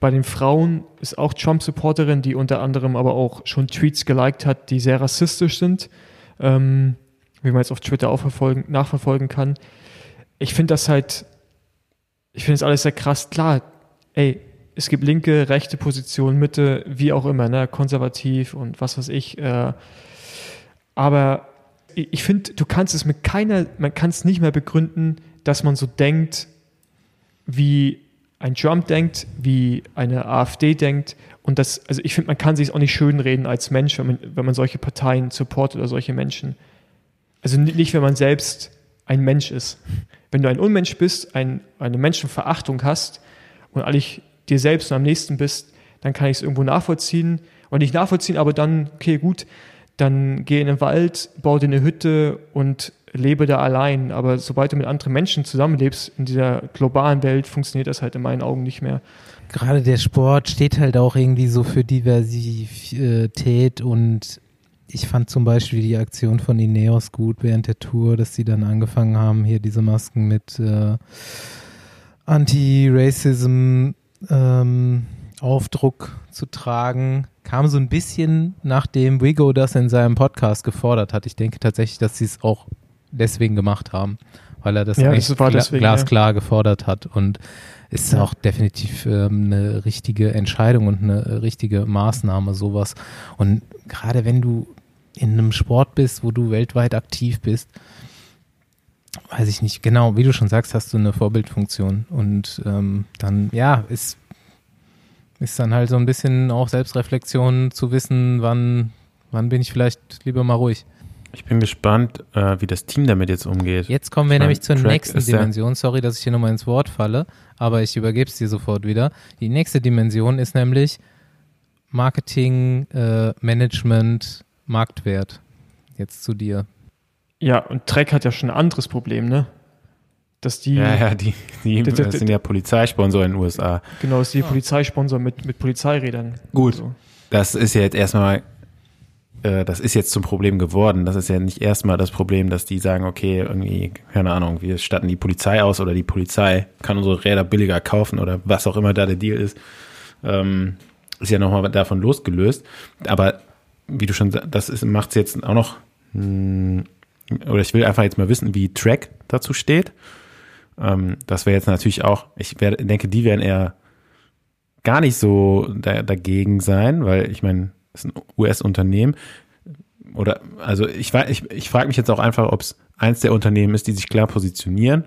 bei den Frauen ist auch Trump-Supporterin, die unter anderem aber auch schon Tweets geliked hat, die sehr rassistisch sind, ähm, wie man jetzt auf Twitter auch nachverfolgen kann. Ich finde das halt, ich finde es alles sehr krass. Klar, ey, es gibt linke, rechte Positionen, Mitte, wie auch immer, ne, konservativ und was weiß ich. Äh, aber ich finde, du kannst es mit keiner, man kann es nicht mehr begründen, dass man so denkt, wie ein Trump denkt, wie eine AfD denkt. Und das, also ich finde, man kann sich auch nicht schönreden als Mensch, wenn man, wenn man solche Parteien supportet oder solche Menschen. Also nicht, wenn man selbst ein Mensch ist. Wenn du ein Unmensch bist, ein, eine Menschenverachtung hast und eigentlich dir selbst und am nächsten bist, dann kann ich es irgendwo nachvollziehen. Und nicht nachvollziehen, aber dann, okay, gut, dann geh in den Wald, bau dir eine Hütte und lebe da allein. Aber sobald du mit anderen Menschen zusammenlebst in dieser globalen Welt, funktioniert das halt in meinen Augen nicht mehr. Gerade der Sport steht halt auch irgendwie so für Diversität und ich fand zum Beispiel die Aktion von Ineos gut während der Tour, dass sie dann angefangen haben, hier diese Masken mit äh, Anti-Racism ähm, Aufdruck zu tragen, kam so ein bisschen, nachdem Wigo das in seinem Podcast gefordert hat. Ich denke tatsächlich, dass sie es auch deswegen gemacht haben, weil er das, ja, das gla deswegen, glasklar ja. gefordert hat und ist ja. auch definitiv ähm, eine richtige Entscheidung und eine richtige Maßnahme, sowas. Und gerade wenn du in einem Sport bist, wo du weltweit aktiv bist, weiß ich nicht, genau, wie du schon sagst, hast du eine Vorbildfunktion und ähm, dann, ja, ist, ist dann halt so ein bisschen auch Selbstreflexion zu wissen, wann, wann bin ich vielleicht lieber mal ruhig. Ich bin gespannt, äh, wie das Team damit jetzt umgeht. Jetzt kommen wir ich nämlich zur Track nächsten Dimension. Sorry, dass ich hier nochmal ins Wort falle, aber ich übergebe es dir sofort wieder. Die nächste Dimension ist nämlich Marketing, äh, Management, Marktwert. Jetzt zu dir. Ja, und Trek hat ja schon ein anderes Problem, ne? Dass die. Ja, ja, die, die das sind ja Polizeisponsor in den USA. Genau, das ist die Polizeisponsor mit, mit Polizeirädern. Gut. So. Das ist ja jetzt erstmal äh, das ist jetzt zum Problem geworden. Das ist ja nicht erstmal das Problem, dass die sagen, okay, irgendwie, keine Ahnung, wir statten die Polizei aus oder die Polizei kann unsere Räder billiger kaufen oder was auch immer da der Deal ist. Ähm, ist ja nochmal davon losgelöst. Aber wie du schon das macht es jetzt auch noch, mh, hm, oder ich will einfach jetzt mal wissen, wie Track dazu steht. Ähm, das wäre jetzt natürlich auch, ich wär, denke, die werden eher gar nicht so da, dagegen sein, weil ich meine, ist ein US-Unternehmen. Oder, also ich, ich, ich frage mich jetzt auch einfach, ob es eins der Unternehmen ist, die sich klar positionieren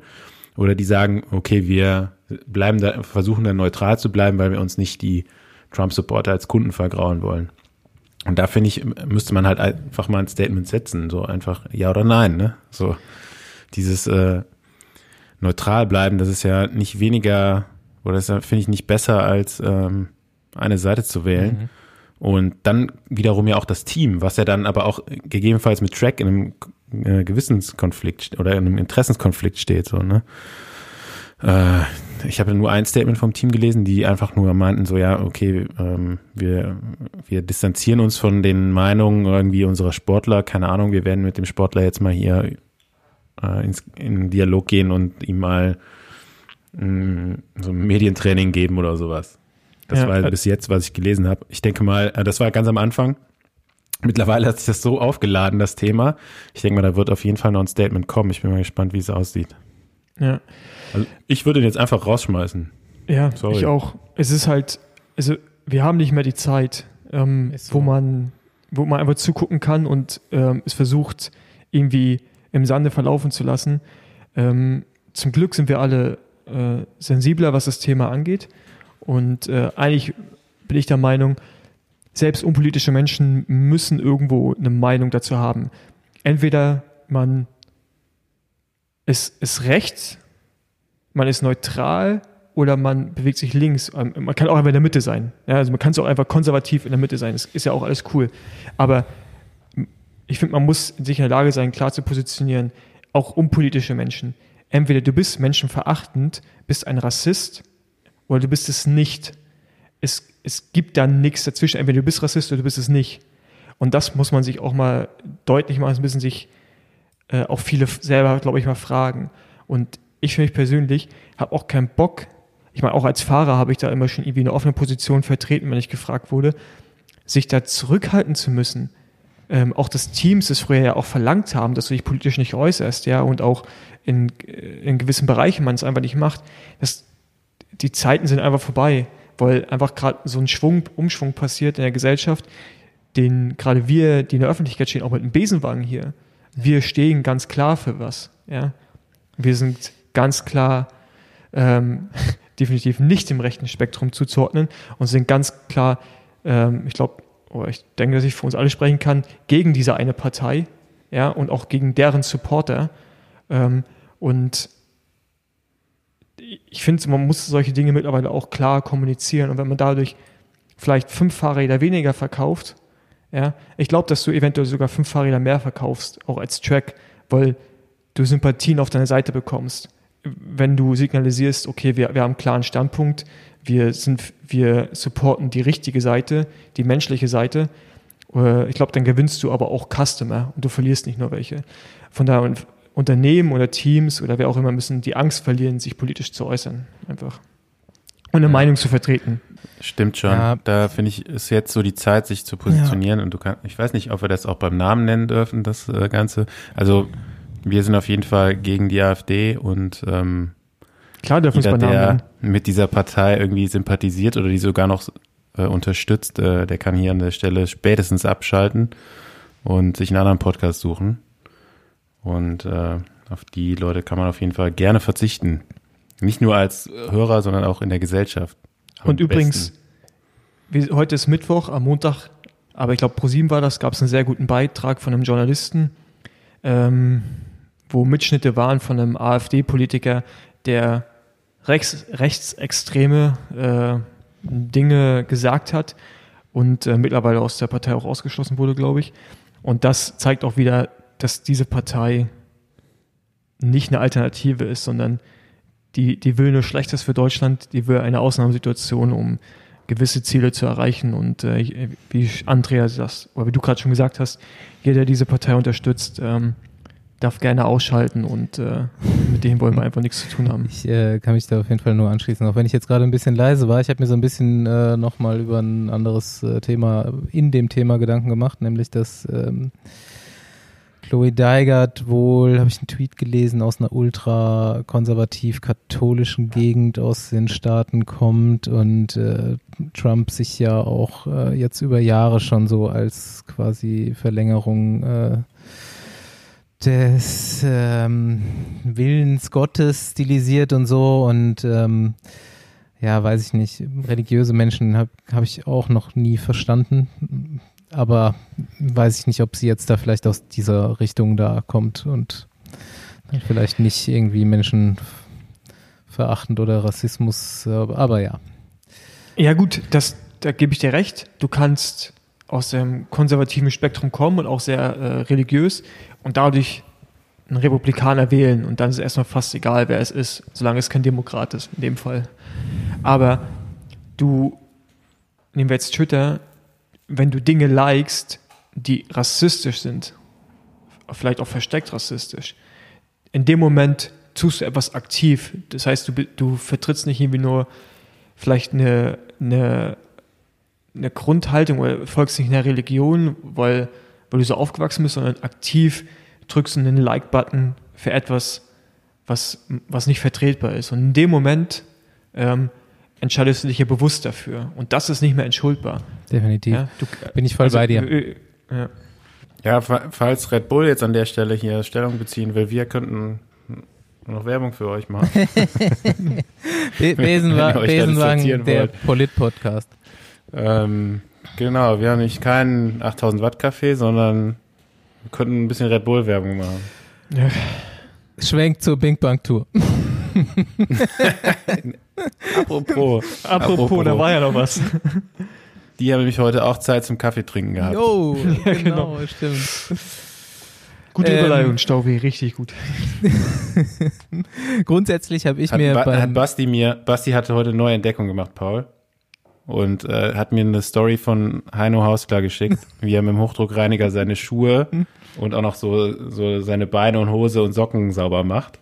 oder die sagen, okay, wir bleiben da, versuchen da neutral zu bleiben, weil wir uns nicht die Trump-Supporter als Kunden vergrauen wollen. Und da finde ich, müsste man halt einfach mal ein Statement setzen, so einfach ja oder nein, ne? So dieses äh, neutral bleiben, das ist ja nicht weniger oder das finde ich nicht besser als ähm, eine Seite zu wählen. Mhm. Und dann wiederum ja auch das Team, was ja dann aber auch gegebenenfalls mit Track in einem äh, Gewissenskonflikt oder in einem Interessenskonflikt steht. So, ne? Äh, ich habe nur ein Statement vom Team gelesen, die einfach nur meinten, so ja, okay, ähm, wir, wir distanzieren uns von den Meinungen irgendwie unserer Sportler, keine Ahnung, wir werden mit dem Sportler jetzt mal hier äh, ins, in Dialog gehen und ihm mal mm, so ein Medientraining geben oder sowas. Das ja. war bis jetzt, was ich gelesen habe. Ich denke mal, äh, das war ganz am Anfang. Mittlerweile hat sich das so aufgeladen, das Thema. Ich denke mal, da wird auf jeden Fall noch ein Statement kommen. Ich bin mal gespannt, wie es aussieht. Ja. Also ich würde ihn jetzt einfach rausschmeißen. Ja, Sorry. ich auch. Es ist halt, also wir haben nicht mehr die Zeit, ähm, so. wo man, wo man einfach zugucken kann und ähm, es versucht, irgendwie im Sande verlaufen zu lassen. Ähm, zum Glück sind wir alle äh, sensibler, was das Thema angeht. Und äh, eigentlich bin ich der Meinung, selbst unpolitische Menschen müssen irgendwo eine Meinung dazu haben. Entweder man ist, ist rechts, man ist neutral oder man bewegt sich links. Ähm, man kann auch einfach in der Mitte sein. Ja, also man kann es auch einfach konservativ in der Mitte sein. Das ist ja auch alles cool. Aber ich finde, man muss sich in der Lage sein, klar zu positionieren, auch unpolitische Menschen. Entweder du bist menschenverachtend, bist ein Rassist, oder du bist es nicht. Es, es gibt da nichts dazwischen. Entweder du bist Rassist oder du bist es nicht. Und das muss man sich auch mal deutlich machen, müssen sich äh, auch viele selber, glaube ich, mal fragen. Und ich für mich persönlich habe auch keinen Bock, ich meine, auch als Fahrer habe ich da immer schon irgendwie eine offene Position vertreten, wenn ich gefragt wurde, sich da zurückhalten zu müssen. Ähm, auch das Teams es früher ja auch verlangt haben, dass du dich politisch nicht äußerst, ja, und auch in, äh, in gewissen Bereichen man es einfach nicht macht. Das, die Zeiten sind einfach vorbei, weil einfach gerade so ein Schwung, Umschwung passiert in der Gesellschaft, den gerade wir, die in der Öffentlichkeit stehen, auch mit dem Besenwagen hier, wir stehen ganz klar für was, ja. Wir sind ganz klar ähm, definitiv nicht im rechten Spektrum zuzuordnen und sind ganz klar, ähm, ich glaube, oder ich denke, dass ich für uns alle sprechen kann, gegen diese eine Partei, ja, und auch gegen deren Supporter. Ähm, und ich finde, man muss solche Dinge mittlerweile auch klar kommunizieren. Und wenn man dadurch vielleicht fünf Fahrräder weniger verkauft, ja, ich glaube, dass du eventuell sogar fünf Fahrräder mehr verkaufst, auch als Track, weil du Sympathien auf deine Seite bekommst wenn du signalisierst, okay, wir, wir haben einen klaren Standpunkt, wir, sind, wir supporten die richtige Seite, die menschliche Seite, äh, ich glaube, dann gewinnst du aber auch Customer und du verlierst nicht nur welche. Von daher, Unternehmen oder Teams oder wer auch immer müssen die Angst verlieren, sich politisch zu äußern. Einfach. Und eine ja. Meinung zu vertreten. Stimmt schon. Ja. Da finde ich, ist jetzt so die Zeit, sich zu positionieren. Ja. Und du kannst, ich weiß nicht, ob wir das auch beim Namen nennen dürfen, das äh, Ganze. Also wir sind auf jeden Fall gegen die AfD und ähm, Klar dürfen jeder, der mit dieser Partei irgendwie sympathisiert oder die sogar noch äh, unterstützt, äh, der kann hier an der Stelle spätestens abschalten und sich einen anderen Podcast suchen. Und äh, auf die Leute kann man auf jeden Fall gerne verzichten. Nicht nur als Hörer, sondern auch in der Gesellschaft. Und übrigens, wie, heute ist Mittwoch, am Montag, aber ich glaube, pro sieben war das, gab es einen sehr guten Beitrag von einem Journalisten. Ähm, wo Mitschnitte waren von einem AfD-Politiker, der rechts, rechtsextreme äh, Dinge gesagt hat und äh, mittlerweile aus der Partei auch ausgeschlossen wurde, glaube ich. Und das zeigt auch wieder, dass diese Partei nicht eine Alternative ist, sondern die, die will nur Schlechtes für Deutschland, die will eine Ausnahmesituation, um gewisse Ziele zu erreichen. Und äh, wie Andrea das, oder wie du gerade schon gesagt hast, jeder, der diese Partei unterstützt, ähm, darf gerne ausschalten und äh, mit dem wollen wir einfach nichts zu tun haben. Ich äh, kann mich da auf jeden Fall nur anschließen, auch wenn ich jetzt gerade ein bisschen leise war. Ich habe mir so ein bisschen äh, nochmal über ein anderes äh, Thema in dem Thema Gedanken gemacht, nämlich dass ähm, Chloe Deigert wohl, habe ich einen Tweet gelesen, aus einer ultra konservativ katholischen Gegend aus den Staaten kommt und äh, Trump sich ja auch äh, jetzt über Jahre schon so als quasi Verlängerung äh, des ähm, Willens Gottes stilisiert und so und ähm, ja, weiß ich nicht, religiöse Menschen habe hab ich auch noch nie verstanden, aber weiß ich nicht, ob sie jetzt da vielleicht aus dieser Richtung da kommt und vielleicht nicht irgendwie Menschen verachtend oder Rassismus, aber ja. Ja gut, das, da gebe ich dir recht. Du kannst aus dem konservativen Spektrum kommen und auch sehr äh, religiös und dadurch einen Republikaner wählen und dann ist es erstmal fast egal, wer es ist, solange es kein Demokrat ist in dem Fall. Aber du, nehmen wir jetzt Twitter, wenn du Dinge likest, die rassistisch sind, vielleicht auch versteckt rassistisch, in dem Moment tust du etwas aktiv. Das heißt, du, du vertrittst nicht irgendwie nur vielleicht eine, eine eine Grundhaltung oder folgst nicht einer Religion, weil, weil du so aufgewachsen bist, sondern aktiv drückst du einen Like-Button für etwas, was, was nicht vertretbar ist. Und in dem Moment ähm, entscheidest du dich ja bewusst dafür. Und das ist nicht mehr entschuldbar. Definitiv. Ja, du, Bin ich voll also, bei dir. Äh, ja. ja, falls Red Bull jetzt an der Stelle hier Stellung beziehen will, wir könnten noch Werbung für euch machen. Besenwagen, der Polit-Podcast. Ähm, Genau, wir haben nicht keinen 8000 Watt Kaffee, sondern wir könnten ein bisschen Red Bull Werbung machen. Schwenkt zur Bing Bang Tour. apropos, apropos, apropos, da war ja noch was. Die haben nämlich heute auch Zeit zum Kaffee trinken gehabt. Jo, ja, genau, genau, stimmt. Gute ähm, Überleitung, Staubi, richtig gut. Grundsätzlich habe ich hat, mir ba hat Basti mir, Basti hatte heute eine neue Entdeckung gemacht, Paul. Und äh, hat mir eine Story von Heino Hausklar geschickt, wie er mit dem Hochdruckreiniger seine Schuhe und auch noch so, so seine Beine und Hose und Socken sauber macht.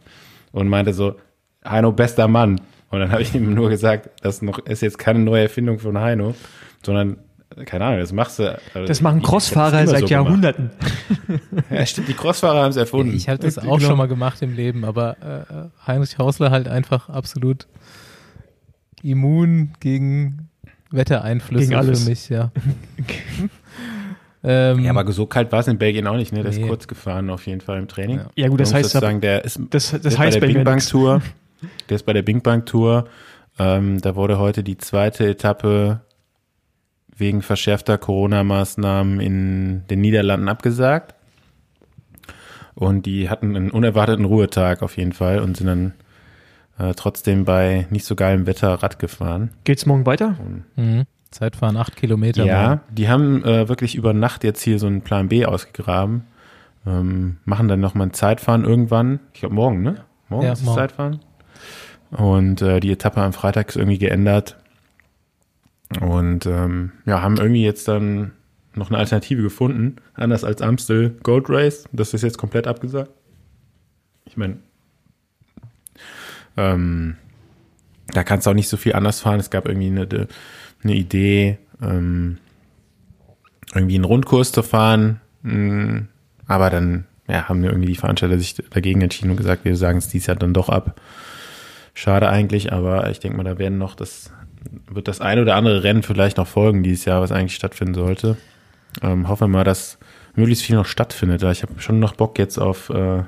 Und meinte so, Heino, bester Mann. Und dann habe ich ihm nur gesagt, das noch, ist jetzt keine neue Erfindung von Heino, sondern keine Ahnung, das machst du. Also das machen Crossfahrer seit so Jahrhunderten. ja, stimmt, die Crossfahrer haben es erfunden. Ich habe das auch schon mal gemacht im Leben, aber äh, Heinrich Hausler halt einfach absolut immun gegen Wettereinflüsse gegen alles. für mich, ja. ähm, ja, aber so kalt war es in Belgien auch nicht, ne? Der nee. ist kurz gefahren auf jeden Fall im Training. Ja, ja gut, das heißt, sagen, der ist, das, das heißt bei der Bing Bang Tour. Der ist bei der Bing Bang Tour. Ähm, da wurde heute die zweite Etappe wegen verschärfter Corona-Maßnahmen in den Niederlanden abgesagt. Und die hatten einen unerwarteten Ruhetag auf jeden Fall und sind dann äh, trotzdem bei nicht so geilem Wetter Rad gefahren. Geht's morgen weiter? Mhm. Zeitfahren acht Kilometer. Ja, morgen. die haben äh, wirklich über Nacht jetzt hier so einen Plan B ausgegraben. Ähm, machen dann nochmal ein Zeitfahren irgendwann. Ich glaube morgen, ne? Morgen ja, ist das Zeitfahren. Und äh, die Etappe am Freitag ist irgendwie geändert. Und ähm, ja, haben irgendwie jetzt dann noch eine Alternative gefunden, anders als Amstel Gold Race. Das ist jetzt komplett abgesagt. Ich meine, ähm, da kannst du auch nicht so viel anders fahren. Es gab irgendwie eine, eine Idee, ähm, irgendwie einen Rundkurs zu fahren. Mh, aber dann ja, haben irgendwie die Veranstalter sich dagegen entschieden und gesagt, wir sagen es dies Jahr dann doch ab. Schade eigentlich, aber ich denke mal, da werden noch das wird das ein oder andere Rennen vielleicht noch folgen dieses Jahr, was eigentlich stattfinden sollte. Ähm, hoffen wir mal, dass möglichst viel noch stattfindet. Ich habe schon noch Bock jetzt auf äh,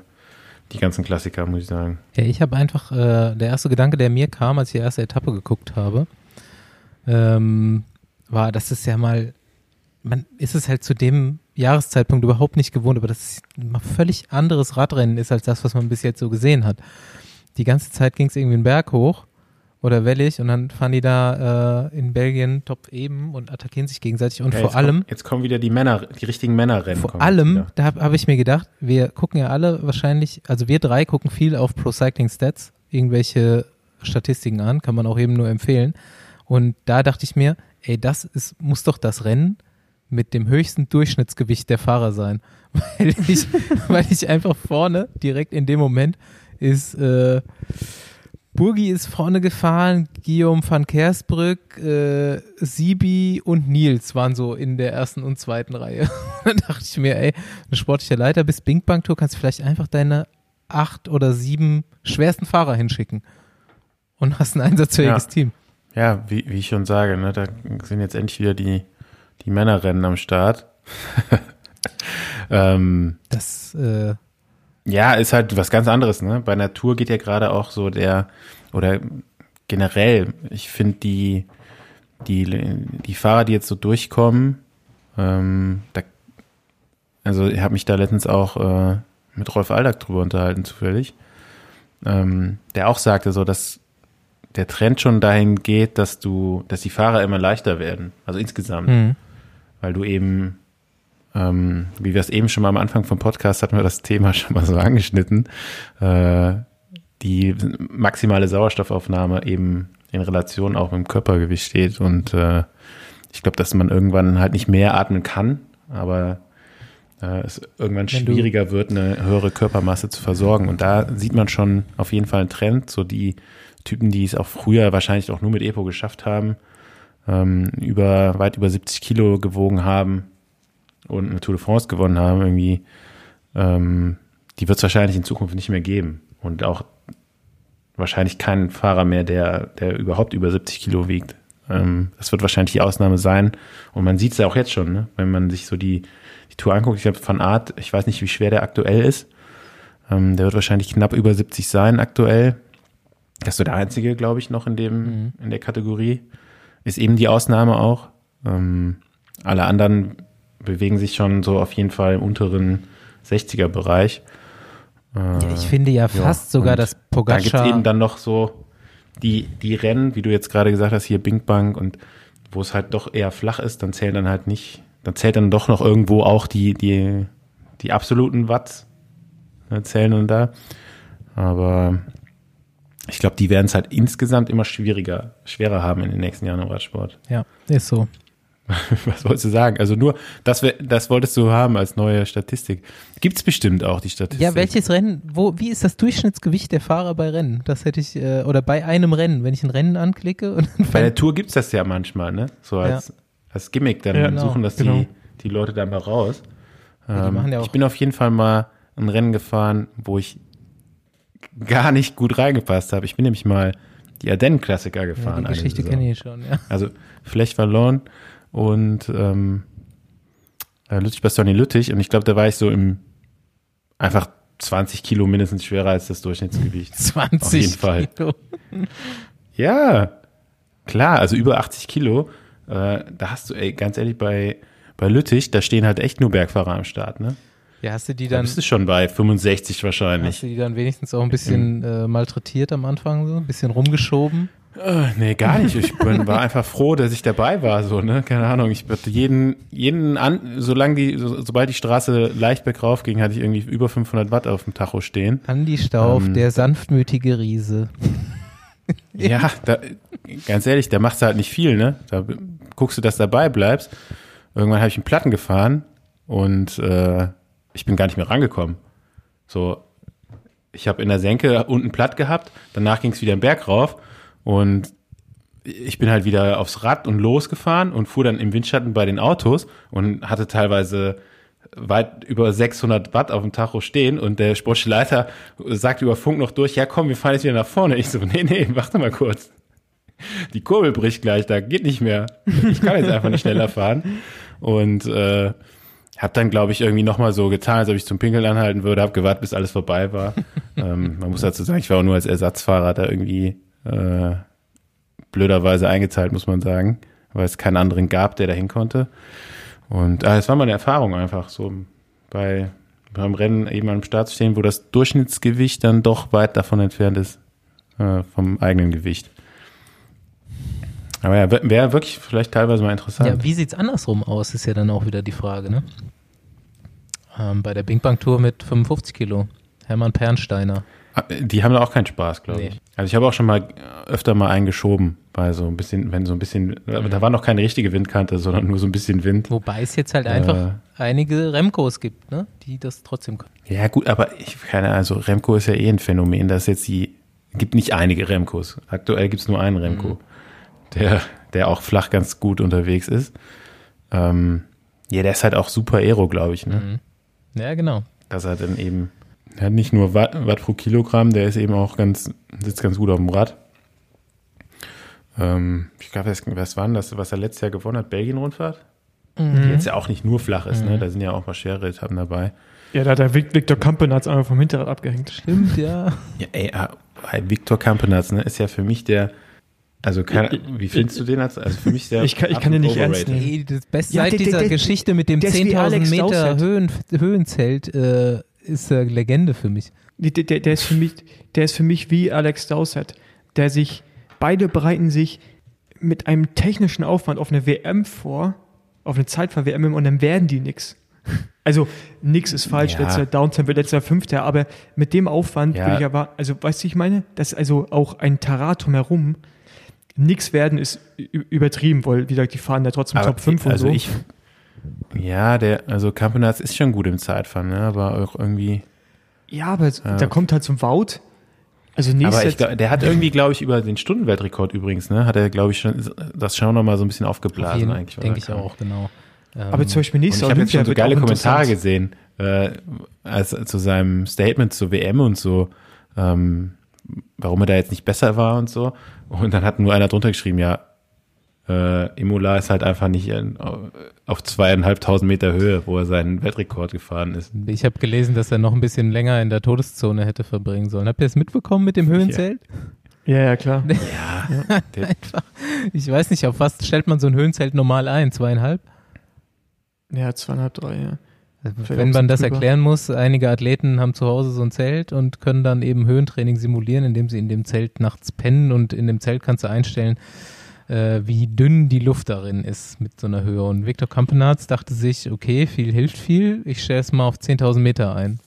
die ganzen Klassiker, muss ich sagen. Ja, ich habe einfach, äh, der erste Gedanke, der mir kam, als ich die erste Etappe geguckt habe, ähm, war, dass es ja mal, man ist es halt zu dem Jahreszeitpunkt überhaupt nicht gewohnt, aber dass es ein völlig anderes Radrennen ist als das, was man bis jetzt so gesehen hat. Die ganze Zeit ging es irgendwie einen Berg hoch oder wellig und dann fahren die da äh, in Belgien top eben und attackieren sich gegenseitig und ja, vor allem kommt, jetzt kommen wieder die Männer die richtigen Männerrennen vor allem da habe hab ich mir gedacht wir gucken ja alle wahrscheinlich also wir drei gucken viel auf Pro Cycling Stats irgendwelche Statistiken an kann man auch eben nur empfehlen. Und da dachte ich mir ey das ist muss doch das Rennen mit dem höchsten Durchschnittsgewicht der Fahrer sein. Weil ich weil ich einfach vorne direkt in dem Moment ist äh, Burgi ist vorne gefahren, Guillaume van Kersbrück, äh, Sibi und Nils waren so in der ersten und zweiten Reihe. da dachte ich mir, ey, ein sportlicher Leiter bis Bing Bang Tour kannst du vielleicht einfach deine acht oder sieben schwersten Fahrer hinschicken und hast ein einsatzfähiges ja. Team. Ja, wie, wie ich schon sage, ne, da sind jetzt endlich wieder die, die Männerrennen am Start. ähm, das äh, ja, ist halt was ganz anderes, ne? Bei Natur geht ja gerade auch so der, oder generell, ich finde die, die, die Fahrer, die jetzt so durchkommen, ähm, da, also ich habe mich da letztens auch äh, mit Rolf Aldag drüber unterhalten, zufällig, ähm, der auch sagte so, dass der Trend schon dahin geht, dass du, dass die Fahrer immer leichter werden, also insgesamt, mhm. weil du eben ähm, wie wir es eben schon mal am Anfang vom Podcast hatten wir das Thema schon mal so angeschnitten, äh, die maximale Sauerstoffaufnahme eben in Relation auch mit dem Körpergewicht steht und äh, ich glaube, dass man irgendwann halt nicht mehr atmen kann, aber äh, es irgendwann Wenn schwieriger wird, eine höhere Körpermasse zu versorgen. Und da sieht man schon auf jeden Fall einen Trend. So die Typen, die es auch früher wahrscheinlich auch nur mit Epo geschafft haben, ähm, über weit über 70 Kilo gewogen haben, und eine Tour de France gewonnen haben, irgendwie, ähm, die wird es wahrscheinlich in Zukunft nicht mehr geben. Und auch wahrscheinlich keinen Fahrer mehr, der, der überhaupt über 70 Kilo wiegt. Ähm, das wird wahrscheinlich die Ausnahme sein. Und man sieht es ja auch jetzt schon, ne? wenn man sich so die, die Tour anguckt. Ich glaube, von Art, ich weiß nicht, wie schwer der aktuell ist. Ähm, der wird wahrscheinlich knapp über 70 sein aktuell. Das ist so der einzige, glaube ich, noch in dem, mhm. in der Kategorie. Ist eben die Ausnahme auch. Ähm, alle anderen bewegen sich schon so auf jeden Fall im unteren 60er-Bereich. Äh, ja, ich finde ja fast sogar, dass Pogacar... Da gibt es eben dann noch so die, die Rennen, wie du jetzt gerade gesagt hast, hier Bing Bang und wo es halt doch eher flach ist, dann zählen dann halt nicht, dann zählt dann doch noch irgendwo auch die, die, die absoluten Watts ne, zählen dann da. Aber ich glaube, die werden es halt insgesamt immer schwieriger, schwerer haben in den nächsten Jahren im Radsport. Ja, ist so. Was wolltest du sagen? Also nur, das, das wolltest du haben als neue Statistik. Gibt es bestimmt auch die Statistik. Ja, welches Rennen, wo, wie ist das Durchschnittsgewicht der Fahrer bei Rennen? Das hätte ich, äh, oder bei einem Rennen, wenn ich ein Rennen anklicke. Und bei der Tour gibt es das ja manchmal, ne? So als, ja. als Gimmick, dann ja, genau, suchen das genau. die, die Leute dann mal raus. Ähm, ja ich bin auf jeden Fall mal ein Rennen gefahren, wo ich gar nicht gut reingepasst habe. Ich bin nämlich mal die Ardennen-Klassiker gefahren. Ja, die Geschichte kenne ich schon, ja. Also Flech verloren und ähm, äh, Lüttich Bastogne Lüttich und ich glaube, da war ich so im einfach 20 Kilo mindestens schwerer als das Durchschnittsgewicht. 20 Auf jeden Fall. Kilo. Ja, klar, also über 80 Kilo. Äh, da hast du, ey, ganz ehrlich, bei, bei Lüttich, da stehen halt echt nur Bergfahrer am Start, ne? Ja, hast du die dann. Da bist du schon bei 65 wahrscheinlich. Hast du die dann wenigstens auch ein bisschen äh, malträtiert am Anfang, so ein bisschen rumgeschoben? Äh, nee, gar nicht. Ich bin, war einfach froh, dass ich dabei war, so, ne? Keine Ahnung. Ich hatte jeden, jeden an, solange die, so, sobald die Straße leicht bergauf ging, hatte ich irgendwie über 500 Watt auf dem Tacho stehen. Andi Stauf, ähm, der sanftmütige Riese. ja, da, ganz ehrlich, der macht halt nicht viel, ne? Da guckst du, dass du dabei bleibst. Irgendwann habe ich einen Platten gefahren und äh, ich bin gar nicht mehr rangekommen. So, ich habe in der Senke unten platt gehabt, danach ging es wieder einen Berg rauf und ich bin halt wieder aufs Rad und losgefahren und fuhr dann im Windschatten bei den Autos und hatte teilweise weit über 600 Watt auf dem Tacho stehen und der sportliche Leiter sagte über Funk noch durch, ja komm, wir fahren jetzt wieder nach vorne. Ich so, nee, nee, warte mal kurz. Die Kurbel bricht gleich, da geht nicht mehr. Ich kann jetzt einfach nicht schneller fahren. Und äh, hab dann, glaube ich, irgendwie nochmal so getan, als ob ich zum Pinkeln anhalten würde, hab gewartet, bis alles vorbei war. ähm, man muss dazu sagen, ich war auch nur als Ersatzfahrer da irgendwie äh, blöderweise eingezahlt, muss man sagen, weil es keinen anderen gab, der dahin konnte. Und ah, es war mal eine Erfahrung einfach, so bei beim Rennen eben am Start zu stehen, wo das Durchschnittsgewicht dann doch weit davon entfernt ist äh, vom eigenen Gewicht. Aber ja, wäre wirklich vielleicht teilweise mal interessant. Ja, wie sieht's andersrum aus, ist ja dann auch wieder die Frage, ne? Ähm, bei der Bing Bang Tour mit 55 Kilo. Hermann Pernsteiner. Ah, die haben da auch keinen Spaß, glaube nee. ich. Also ich habe auch schon mal öfter mal eingeschoben, bei so ein bisschen, wenn so ein bisschen, mhm. da war noch keine richtige Windkante, sondern nur so ein bisschen Wind. Wobei es jetzt halt einfach äh, einige Remcos gibt, ne, die das trotzdem können. Ja gut, aber ich keine also Remco ist ja eh ein Phänomen, dass jetzt die, gibt nicht einige Remcos. Aktuell gibt es nur einen Remco. Mhm der, der auch flach ganz gut unterwegs ist. Ähm, ja, der ist halt auch super Aero, glaube ich. Ne? Mhm. Ja, genau. Dass er dann eben, er hat nicht nur Watt, Watt, pro Kilogramm, der ist eben auch ganz, sitzt ganz gut auf dem Rad. Ähm, ich glaube, was, was war denn das, was er letztes Jahr gewonnen hat? Belgien-Rundfahrt? Mhm. Die jetzt ja auch nicht nur flach ist, ne? mhm. ne? Da sind ja auch mal schwere Etappen dabei. Ja, da hat der Viktor Kampenatz einfach vom Hinterrad abgehängt. Stimmt, ja. Ja, ey, ah, Viktor Kampenatz, ne, ist ja für mich der, also kann, wie findest du den als, also für mich sehr Ich kann, ich kann den nicht ernst nehmen. Hey, das Beste ja, seit dieser der, Geschichte mit dem 10.000 Meter Höhen, Höhenzelt äh, ist eine Legende für mich. Der, der, der, ist für mich. der ist für mich wie Alex Dowsett, der sich, beide bereiten sich mit einem technischen Aufwand auf eine WM vor, auf eine Zeitfahr-WM und dann werden die nix. Also nix ist falsch, ja. letzter Downtime wird letzter Fünfter, aber mit dem Aufwand ja. würde ich aber, also weißt du, ich meine, dass also auch ein Taratum herum nichts werden ist übertrieben, weil, wie gesagt, die fahren ja trotzdem aber Top 5 und also so. Ich, ja, der, also Campenaz ist schon gut im Zeitfahren, ne? aber auch irgendwie. Ja, aber äh, da kommt halt zum Wout. Also aber ich, der hat irgendwie, glaube ich, über den Stundenweltrekord übrigens, ne, hat er, glaube ich, schon das schon noch mal so ein bisschen aufgeblasen Auf eigentlich. Denke ich auch, genau. aber zum Beispiel nächste Ich habe jetzt schon so geile Kommentare gesehen, äh, als zu seinem Statement zur WM und so. Ähm, warum er da jetzt nicht besser war und so. Und dann hat nur einer drunter geschrieben, ja, äh, Imola ist halt einfach nicht in, auf zweieinhalbtausend Meter Höhe, wo er seinen Weltrekord gefahren ist. Ich habe gelesen, dass er noch ein bisschen länger in der Todeszone hätte verbringen sollen. Habt ihr es mitbekommen mit dem Höhenzelt? Ja, ja, klar. Ja, einfach, ich weiß nicht, auf was stellt man so ein Höhenzelt normal ein? Zweieinhalb? Ja, zweieinhalb, drei, ja. Wenn man das erklären muss, einige Athleten haben zu Hause so ein Zelt und können dann eben Höhentraining simulieren, indem sie in dem Zelt nachts pennen und in dem Zelt kannst du einstellen, äh, wie dünn die Luft darin ist mit so einer Höhe. Und Viktor Kampenarz dachte sich, okay, viel hilft viel, ich stelle es mal auf 10.000 Meter ein.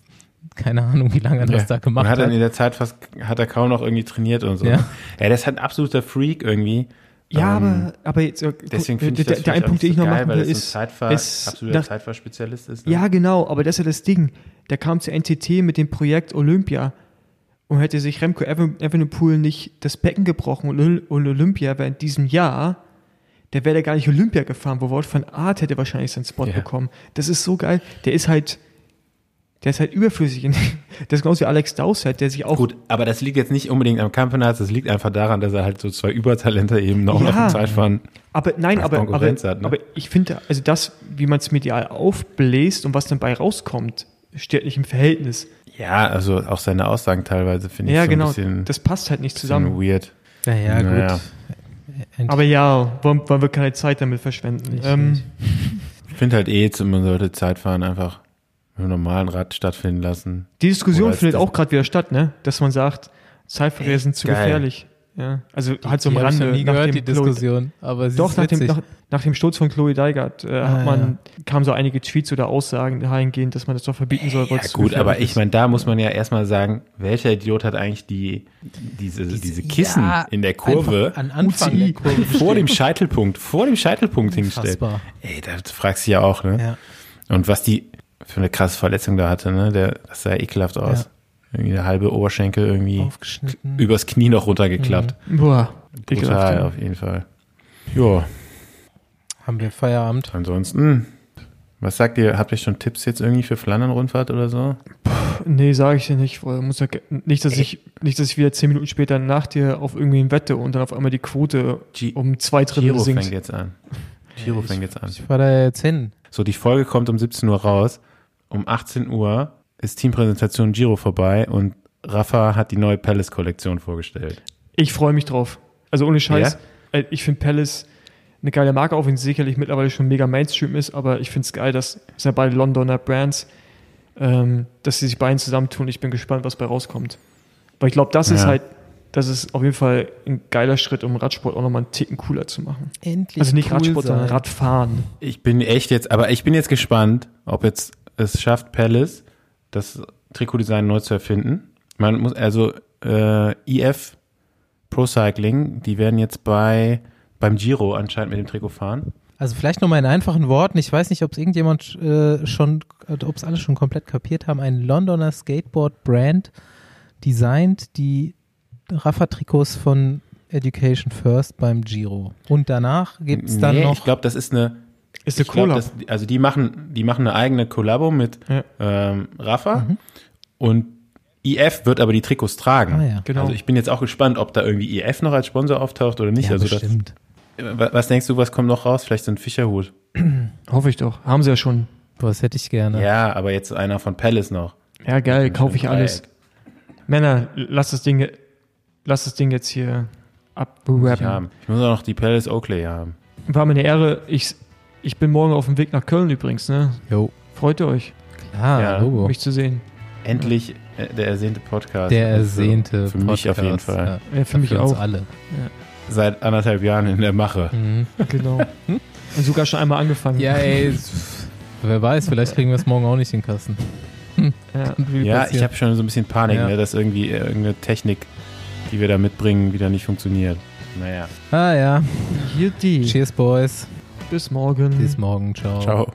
Keine Ahnung, wie lange er das da gemacht hat. Und hat dann in der Zeit fast, hat er kaum noch irgendwie trainiert und so. Ja, ja der ist halt ein absoluter Freak irgendwie. Ja, ähm, aber, aber jetzt, deswegen finde ich der, der ein Punkt, den ich noch machen will, ist, Zeitfahr, ist absoluter Zeitfahrspezialist ist. Ne? Ja, genau, aber das ist ja das Ding. Der kam zur NTT mit dem Projekt Olympia und hätte sich Remco Evenepoel nicht das Becken gebrochen und Olympia wäre in diesem Jahr, der wäre gar nicht Olympia gefahren, wo Wort von Art hätte wahrscheinlich seinen Spot ja. bekommen. Das ist so geil. Der ist halt, der ist halt überflüssig. Das ist genauso wie Alex Dowsett, der sich auch. Gut, aber das liegt jetzt nicht unbedingt am Campenarz, das liegt einfach daran, dass er halt so zwei Übertalente eben noch ja, auf dem Zeitfahren. Aber nein, aber, aber, hat, ne? aber ich finde, also das, wie man es medial aufbläst und was dann bei rauskommt, steht nicht im Verhältnis. Ja, also auch seine Aussagen teilweise finde ich ja, so genau, ein bisschen. Das passt halt nicht zusammen. Weird. Naja, naja. gut. Aber ja, wollen, wollen, wir keine Zeit damit verschwenden. Ähm, ich finde halt eh, man sollte Zeitfahren einfach mit einem normalen Rad stattfinden lassen. Die Diskussion findet auch gerade wieder statt, ne? Dass man sagt, Zeitverkehr sind zu geil. gefährlich. Ja, also halt so am Rande. Ich nie gehört, die Diskussion, aber sie Doch, nach dem, nach, nach, dem Sturz von Chloe Deigert äh, ah, hat man, ja. kamen so einige Tweets oder Aussagen dahingehend, dass man das doch verbieten soll. Ja gut, aber ich meine, da muss man ja erstmal sagen, welcher Idiot hat eigentlich die, diese, diese, diese Kissen ja, in der Kurve, an Anfang der Kurve vor dem Scheitelpunkt, vor dem Scheitelpunkt hingestellt. Ey, da fragst du ja auch, ne? Ja. Und was die für eine krasse Verletzung da hatte, ne? Der, das sah ekelhaft aus. Ja. Irgendwie der halbe Oberschenkel irgendwie übers Knie noch runtergeklappt. Mhm. Boah, brutal auf jeden Fall. Jo. Haben wir Feierabend? Ansonsten, was sagt ihr? Habt ihr schon Tipps jetzt irgendwie für Flandern-Rundfahrt oder so? Puh, nee, sage ich dir nicht. Muss ja, nicht, dass ich, nicht, dass ich wieder zehn Minuten später nach dir auf irgendwie ein wette und dann auf einmal die Quote G um zwei Drittel Giro sinkt. fängt jetzt an. Giro ja, fängt jetzt an. Ich fahr da jetzt hin. So, die Folge kommt um 17 Uhr raus. Um 18 Uhr ist Teampräsentation Giro vorbei und Rafa hat die neue Palace-Kollektion vorgestellt. Ich freue mich drauf. Also ohne Scheiß. Ja? Äh, ich finde Palace eine geile Marke, auch wenn sie sicherlich mittlerweile schon mega Mainstream ist, aber ich finde es geil, dass es ja beide Londoner Brands, ähm, dass sie sich beiden zusammentun. Ich bin gespannt, was bei rauskommt. Weil ich glaube, das ja. ist halt, das ist auf jeden Fall ein geiler Schritt, um Radsport auch nochmal einen Ticken cooler zu machen. Endlich. Also nicht cool Radsport, sein. sondern Radfahren. Ich bin echt jetzt, aber ich bin jetzt gespannt, ob jetzt es schafft Palace, das Trikotdesign neu zu erfinden. Man muss also äh, EF Pro Cycling, die werden jetzt bei beim Giro anscheinend mit dem Trikot fahren. Also vielleicht nochmal in einfachen Worten. Ich weiß nicht, ob es irgendjemand äh, schon, ob es alle schon komplett kapiert haben. Ein Londoner Skateboard-Brand designt die Rafa-Trikots von Education First beim Giro. Und danach gibt es dann nee, noch. Ich glaube, das ist eine ist eine Collab. also die machen, die machen eine eigene Kollabo mit ja. ähm, Rafa mhm. und IF wird aber die Trikots tragen. Ah, ja. genau. Also ich bin jetzt auch gespannt, ob da irgendwie IF noch als Sponsor auftaucht oder nicht. Ja, also bestimmt. Das, was denkst du, was kommt noch raus? Vielleicht so ein Fischerhut. Hoffe ich doch. Haben sie ja schon. Was hätte ich gerne. Ja, aber jetzt einer von Palace noch. Ja, geil, kaufe ich alles. Männer, lass das Ding, lass das Ding jetzt hier abwrappen. Ich, ich muss auch noch die Palace Oakley haben. War mir eine Ehre. Ich ich bin morgen auf dem Weg nach Köln übrigens, ne? Jo. Freut ihr euch? Klar, ja, Logo. mich zu sehen. Endlich äh, der ersehnte Podcast. Der ersehnte für, für mich auf jeden Fall. Ja, ja für mich für auch. alle. Ja. Seit anderthalb Jahren in der Mache. Mhm. Genau. Und sogar schon einmal angefangen. Ja, ey, wer weiß, vielleicht kriegen wir es morgen auch nicht in den Kasten. Ja, ja ich habe schon so ein bisschen Panik, ne, dass irgendwie irgendeine Technik, die wir da mitbringen, wieder nicht funktioniert. Naja. Ah ja. Hier die. Cheers, Boys. Bis morgen. Bis morgen. Ciao. Ciao.